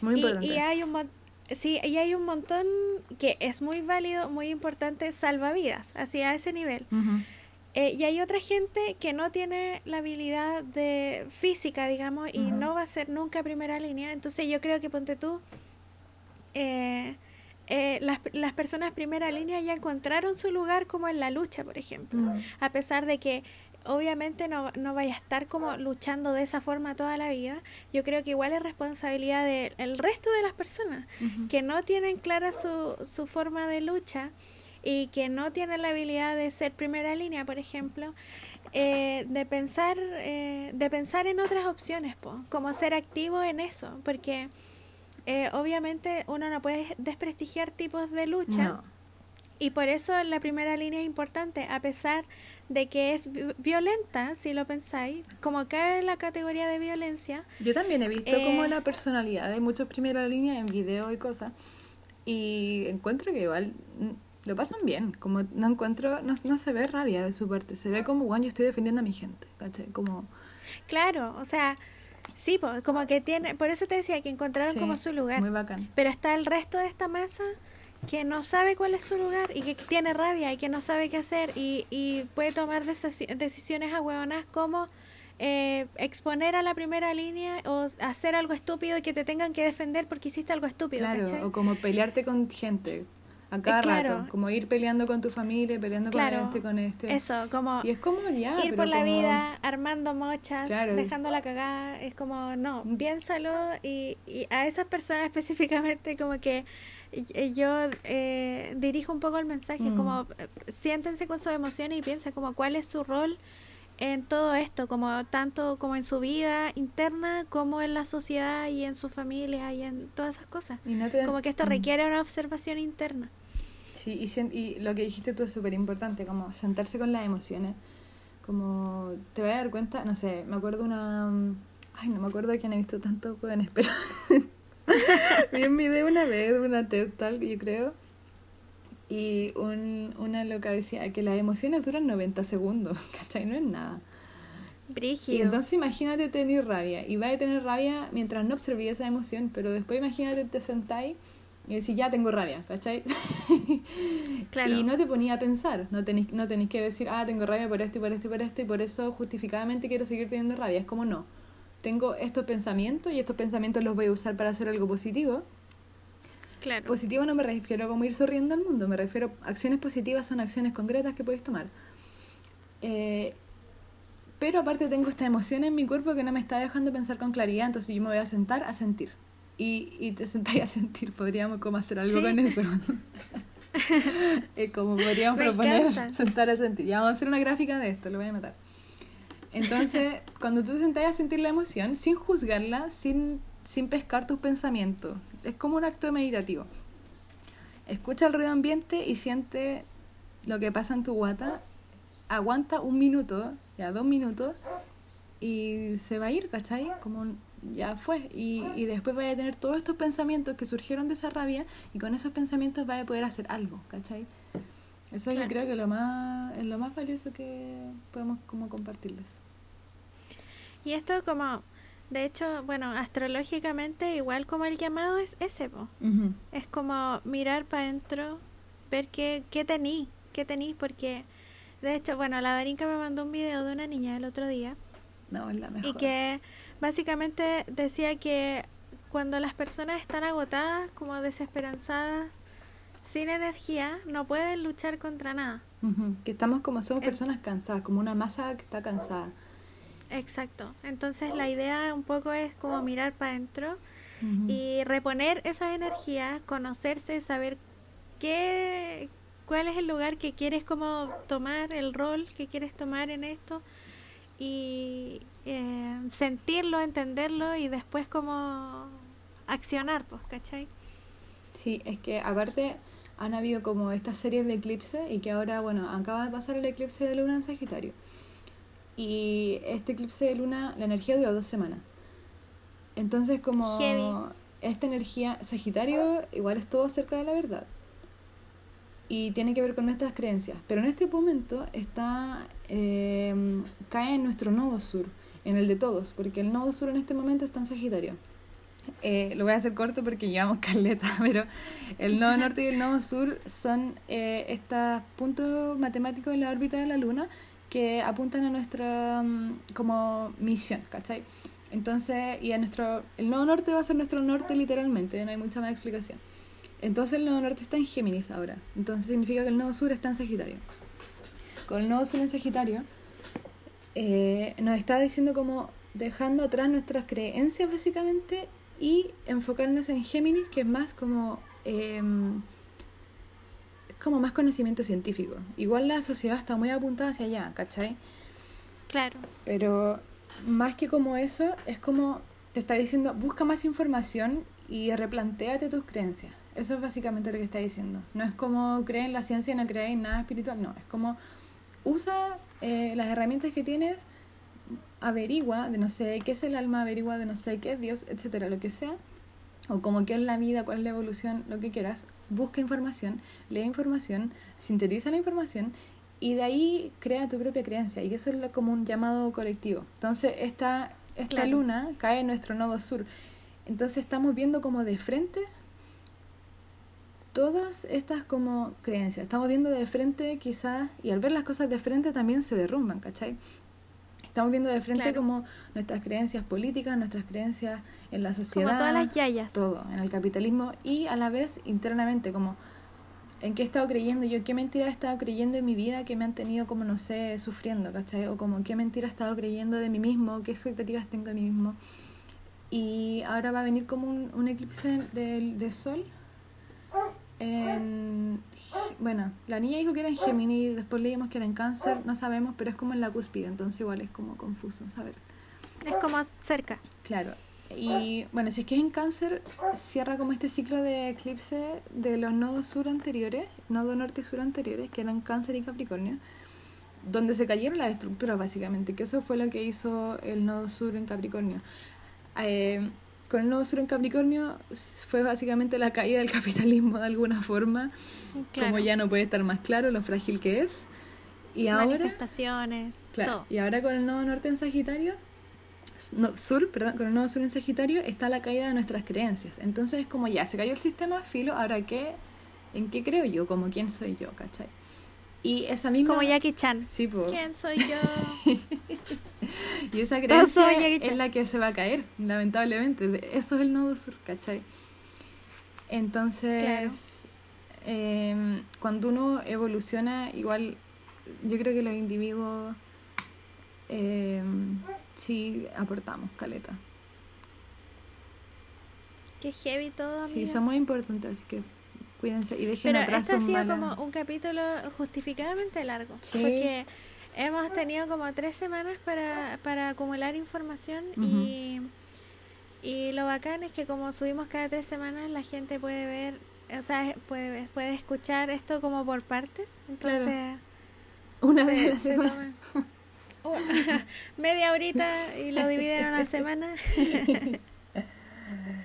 Muy Y, importante. y hay un sí, y hay un montón que es muy válido, muy importante, salvavidas, así a ese nivel. Ujú. Eh, y hay otra gente que no tiene la habilidad de física, digamos, y no va a ser nunca primera línea. Entonces yo creo que ponte tú, eh, eh, las, las personas primera línea ya encontraron su lugar como en la lucha, por ejemplo. A pesar de que obviamente no, no vaya a estar como luchando de esa forma toda la vida, yo creo que igual es responsabilidad del resto de las personas que no tienen clara su, su forma de lucha y que no tienen la habilidad de ser primera línea, por ejemplo, eh, de pensar eh, de pensar en otras opciones, po, como ser activo en eso, porque eh, obviamente uno no puede desprestigiar tipos de lucha No. y por eso la primera línea es importante, a pesar de que es vi- violenta, si lo pensáis, como cae en la categoría de violencia, Yo también he visto Eh, como la personalidad de muchos primera línea en video y cosas. Y encuentro que igual lo pasan bien. Como no encuentro, no, no se ve rabia de su parte. Se ve como, bueno, yo estoy defendiendo a mi gente. ¿Cachai? Como, claro, o sea, sí, como que tiene, por eso te decía que encontraron sí, como su lugar. Muy bacán. Pero está el resto de esta masa que no sabe cuál es su lugar y que tiene rabia y que no sabe qué hacer y, y puede tomar decisi- decisiones ahueonas como eh, exponer a la primera línea o hacer algo estúpido y que te tengan que defender porque hiciste algo estúpido, Claro, ¿cachai? o como pelearte con gente a cada claro. rato. Como ir peleando con tu familia, peleando Claro, con este, con este. Eso, como Y es como ya. ir por la como- vida armando mochas, Claro. dejándola cagada, es como, no, piénsalo y, y a esas personas específicamente como que yo eh, dirijo un poco el mensaje, Mm. como eh, siéntense con sus emociones y piensen como cuál es su rol en todo esto, como tanto como en su vida interna como en la sociedad y en su familia y en todas esas cosas. Y no te- Como que esto Mm. requiere una observación interna. Sí, y, y lo que dijiste tú es súper importante, como sentarse con las emociones. Como te vas a dar cuenta, no sé, me acuerdo una... mm, Ay, no me acuerdo de quién he visto tantos jóvenes, pero... Vi un video una vez, una TED Talk, yo creo. Y un, una loca decía que las emociones duran 90 segundos, ¿cachai? No es nada. Y Brígido. entonces imagínate tener rabia. Y vas a tener rabia mientras no observé esa emoción, pero después imagínate te sentáis y decís, ya tengo rabia, ¿cachai? Claro. Y no te ponía a pensar, no tenéis, no tenéis que decir, ah, tengo rabia por esto y por esto y por esto, y por eso justificadamente quiero seguir teniendo rabia. Es como no. Tengo estos pensamientos y estos pensamientos los voy a usar para hacer algo positivo. claro. Positivo no me refiero como ir sonriendo al mundo, me refiero acciones positivas son acciones concretas que podéis tomar. Eh, pero aparte tengo esta emoción en mi cuerpo que no me está dejando pensar con claridad, entonces yo me voy a sentar a sentir. Y, y te sentáis a sentir, podríamos como hacer algo Sí. con eso. Eh, como podríamos Me proponer encanta. sentar a sentir. Ya vamos a hacer una gráfica de esto, lo voy a anotar. Entonces, cuando tú te sentás a sentir la emoción, sin juzgarla, sin, sin pescar tus pensamientos, es como un acto meditativo. Escucha el ruido ambiente y siente lo que pasa en tu guata. Aguanta un minuto, ya dos minutos, y se va a ir, ¿cachai? Como un- ya fue. Y, y después vaya a tener todos estos pensamientos que surgieron de esa rabia, y con esos pensamientos vaya a poder hacer algo, ¿cachai? Eso yo creo que lo más, es lo más valioso que podemos como compartirles. Y esto como, de hecho, bueno, astrológicamente igual como el llamado es ese, po. Es como mirar para adentro, ver qué, qué tení, qué tenís, porque de hecho, bueno, la Darinka me mandó un video de una niña el otro día No, es la mejor. y que básicamente decía que cuando las personas están agotadas, como desesperanzadas, sin energía, no pueden luchar contra nada. Que estamos como, somos personas cansadas, como una masa que está cansada. Exacto. Entonces la idea un poco es como mirar para adentro y reponer esas energías, conocerse, saber qué, cuál es el lugar que quieres como tomar, el rol que quieres tomar en esto y sentirlo, entenderlo y después como accionar, pues, ¿cachai? Sí, es que aparte han habido como estas series de eclipse y que ahora, bueno, acaba de pasar el eclipse de luna en Sagitario. Y este eclipse de luna, la energía duró dos semanas. Entonces como Heavy. esta energía, Sagitario igual es todo cerca de la verdad. y tiene que ver con nuestras creencias. Pero en este momento está eh, cae en nuestro nodo sur, en el de todos, porque el nodo sur en este momento está en Sagitario. Eh, lo voy a hacer corto porque llevamos caleta, pero el nodo norte y el nodo sur son eh, estos puntos matemáticos en la órbita de la Luna que apuntan a nuestra mm, como misión, ¿cachai? Entonces, y a nuestro, el nodo norte va a ser nuestro norte literalmente, no hay mucha más explicación. Entonces el nodo norte está en Géminis ahora, entonces significa que el nodo sur está en Sagitario. Con el nodo sur en Sagitario, eh, nos está diciendo como dejando atrás nuestras creencias básicamente y enfocarnos en Géminis, que es más como... Em, como más conocimiento científico. Igual la sociedad está muy apuntada hacia allá, ¿cachai? Claro. Pero más que como eso, es como te está diciendo, busca más información y replantéate tus creencias. Eso es básicamente lo que está diciendo. No es como creer en la ciencia y no creer en nada espiritual, no. Es como usa eh, las herramientas que tienes, averigua de no sé qué es el alma, averigua de no sé qué es Dios, etcétera, lo que sea, o como qué es la vida, cuál es la evolución, lo que quieras, busca información, lee información, sintetiza la información y de ahí crea tu propia creencia y eso es como un llamado colectivo. Entonces esta, esta luna cae en nuestro nodo sur. Entonces estamos viendo como de frente todas estas como creencias. Estamos viendo de frente quizás, y al ver las cosas de frente también se derrumban, ¿cachai? Estamos viendo de frente como nuestras creencias políticas, nuestras creencias en la sociedad. Como todas las yayas. Todo, en el capitalismo y a la vez internamente, como en qué he estado creyendo yo, qué mentira he estado creyendo en mi vida que me han tenido como, no sé, sufriendo, ¿cachai? O como qué mentira he estado creyendo de mí mismo, qué expectativas tengo de mí mismo. Y ahora va a venir como un, un eclipse de, de sol en, bueno, la niña dijo que era en Gemini, después leímos que era en cáncer, no sabemos, pero es como en la cúspide, entonces igual es como confuso saber. Es como cerca. Claro. Y bueno, si es que es en cáncer, cierra como este ciclo de eclipse de los nodos sur anteriores, nodo norte y sur anteriores, que eran cáncer y capricornio, donde se cayeron las estructuras básicamente, que eso fue lo que hizo el nodo sur en Capricornio. Eh, con el nuevo sur en Capricornio fue básicamente la caída del capitalismo de alguna forma, como ya no puede estar más claro lo frágil que es. Y Manifestaciones, claro, Y ahora con el nuevo norte en Sagitario, no, sur, perdón, con el nuevo sur en Sagitario está la caída de nuestras creencias. Entonces es como ya, se cayó el sistema, filo, ahora qué, ¿en qué creo yo? Como quién soy yo, ¿cachai? Y esa misma... Como Jackie Chan. Sí, ¿Quién soy yo? y esa creencia es la que se va a caer, lamentablemente. Eso es el nodo sur, ¿cachai? Entonces, em, cuando uno evoluciona, igual yo creo que los individuos eh, sí aportamos, caleta. Qué heavy todo. Sí, somos importantes, así que cuídense y dejen Pero atrás este ha sido como un capítulo justificadamente largo. Porque hemos tenido como tres semanas para, para acumular información y, y lo bacán es que como subimos cada tres semanas la gente puede ver, o sea, puede ver, puede escuchar esto como por partes. Entonces, una vez a la semana. media horita y lo dividen en una semana.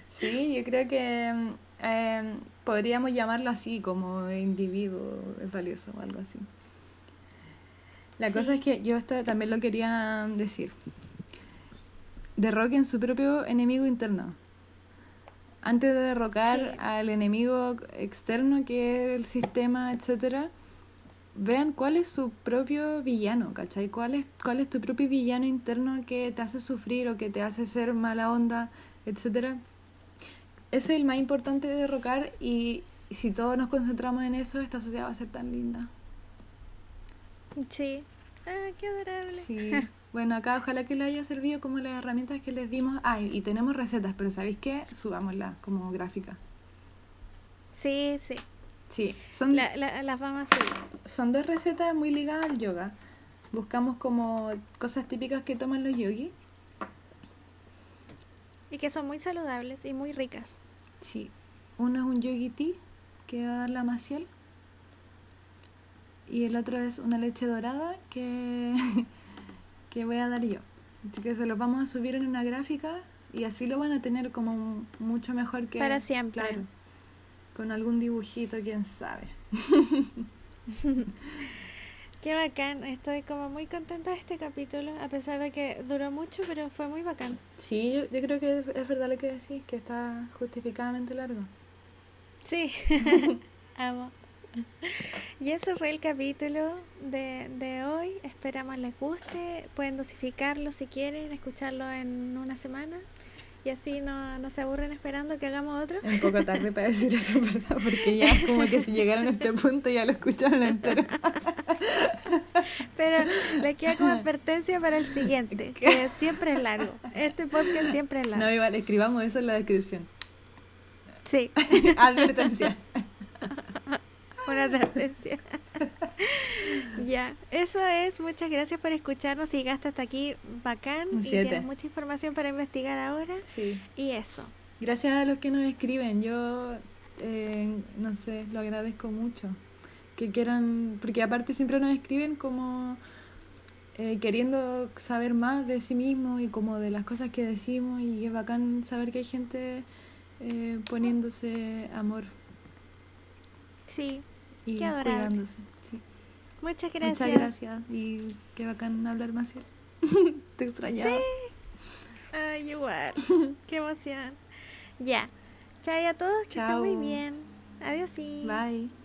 sí, yo creo que eh, podríamos llamarlo así, como individuo valioso o algo así. La cosa es que yo esto también lo quería decir. Derroquen su propio enemigo interno. Antes de derrocar al enemigo externo que es el sistema, etcétera, vean cuál es su propio villano, ¿cachai? ¿Cuál es, cuál es tu propio villano interno que te hace sufrir o que te hace ser mala onda, etcétera eso es el más importante de derrocar y si todos nos concentramos en eso, esta sociedad va a ser tan linda. Sí. Ah, qué adorable. Sí. Bueno, acá ojalá que le haya servido como las herramientas que les dimos. Ah, y tenemos recetas, pero ¿sabéis qué? Subámoslas como gráfica. Sí, sí. Sí, son, la, las vamos a subir. Son dos recetas muy ligadas al yoga. Buscamos como cosas típicas que toman los yogis y que son muy saludables y muy ricas. Sí. Uno es un yogi tea que va a dar la Maciel. Y el otro es una leche dorada que, que voy a dar yo. Así que se los vamos a subir en una gráfica y así lo van a tener como mucho mejor que... Para siempre. Claro. Con algún dibujito, quién sabe. Qué bacán, estoy como muy contenta de este capítulo, a pesar de que duró mucho, pero fue muy bacán. Sí, yo, yo creo que es, es verdad lo que decís, que está justificadamente largo. Sí, amo. Y eso fue el capítulo de, de hoy. Esperamos les guste. Pueden dosificarlo si quieren, escucharlo en una semana. Y así no, no se aburren esperando que hagamos otro. Es un poco tarde para decir eso, ¿verdad? Porque ya es como que si llegaron a este punto ya lo escucharon entero. Pero le queda como advertencia para el siguiente, que siempre es largo. Este podcast siempre es largo. No, igual, escribamos eso en la descripción. Sí, Advertencia. Una advertencia. ya, eso es. Muchas gracias por escucharnos. Si llegaste hasta aquí, bacán. Y tienes mucha información para investigar ahora. Sí. Y eso. Gracias a los que nos escriben, yo eh, no sé, lo agradezco mucho. Que quieran, porque aparte siempre nos escriben como eh, queriendo saber más de sí mismos y como de las cosas que decimos y es bacán saber que hay gente eh, poniéndose amor Sí, y Qué cuidándose. Sí. muchas gracias. Muchas gracias y qué bacán hablar más. Te extrañaba. Ay, igual. Qué emoción. Ya. Chao a todos, que estén muy bien. Adiós. Sí. Bye.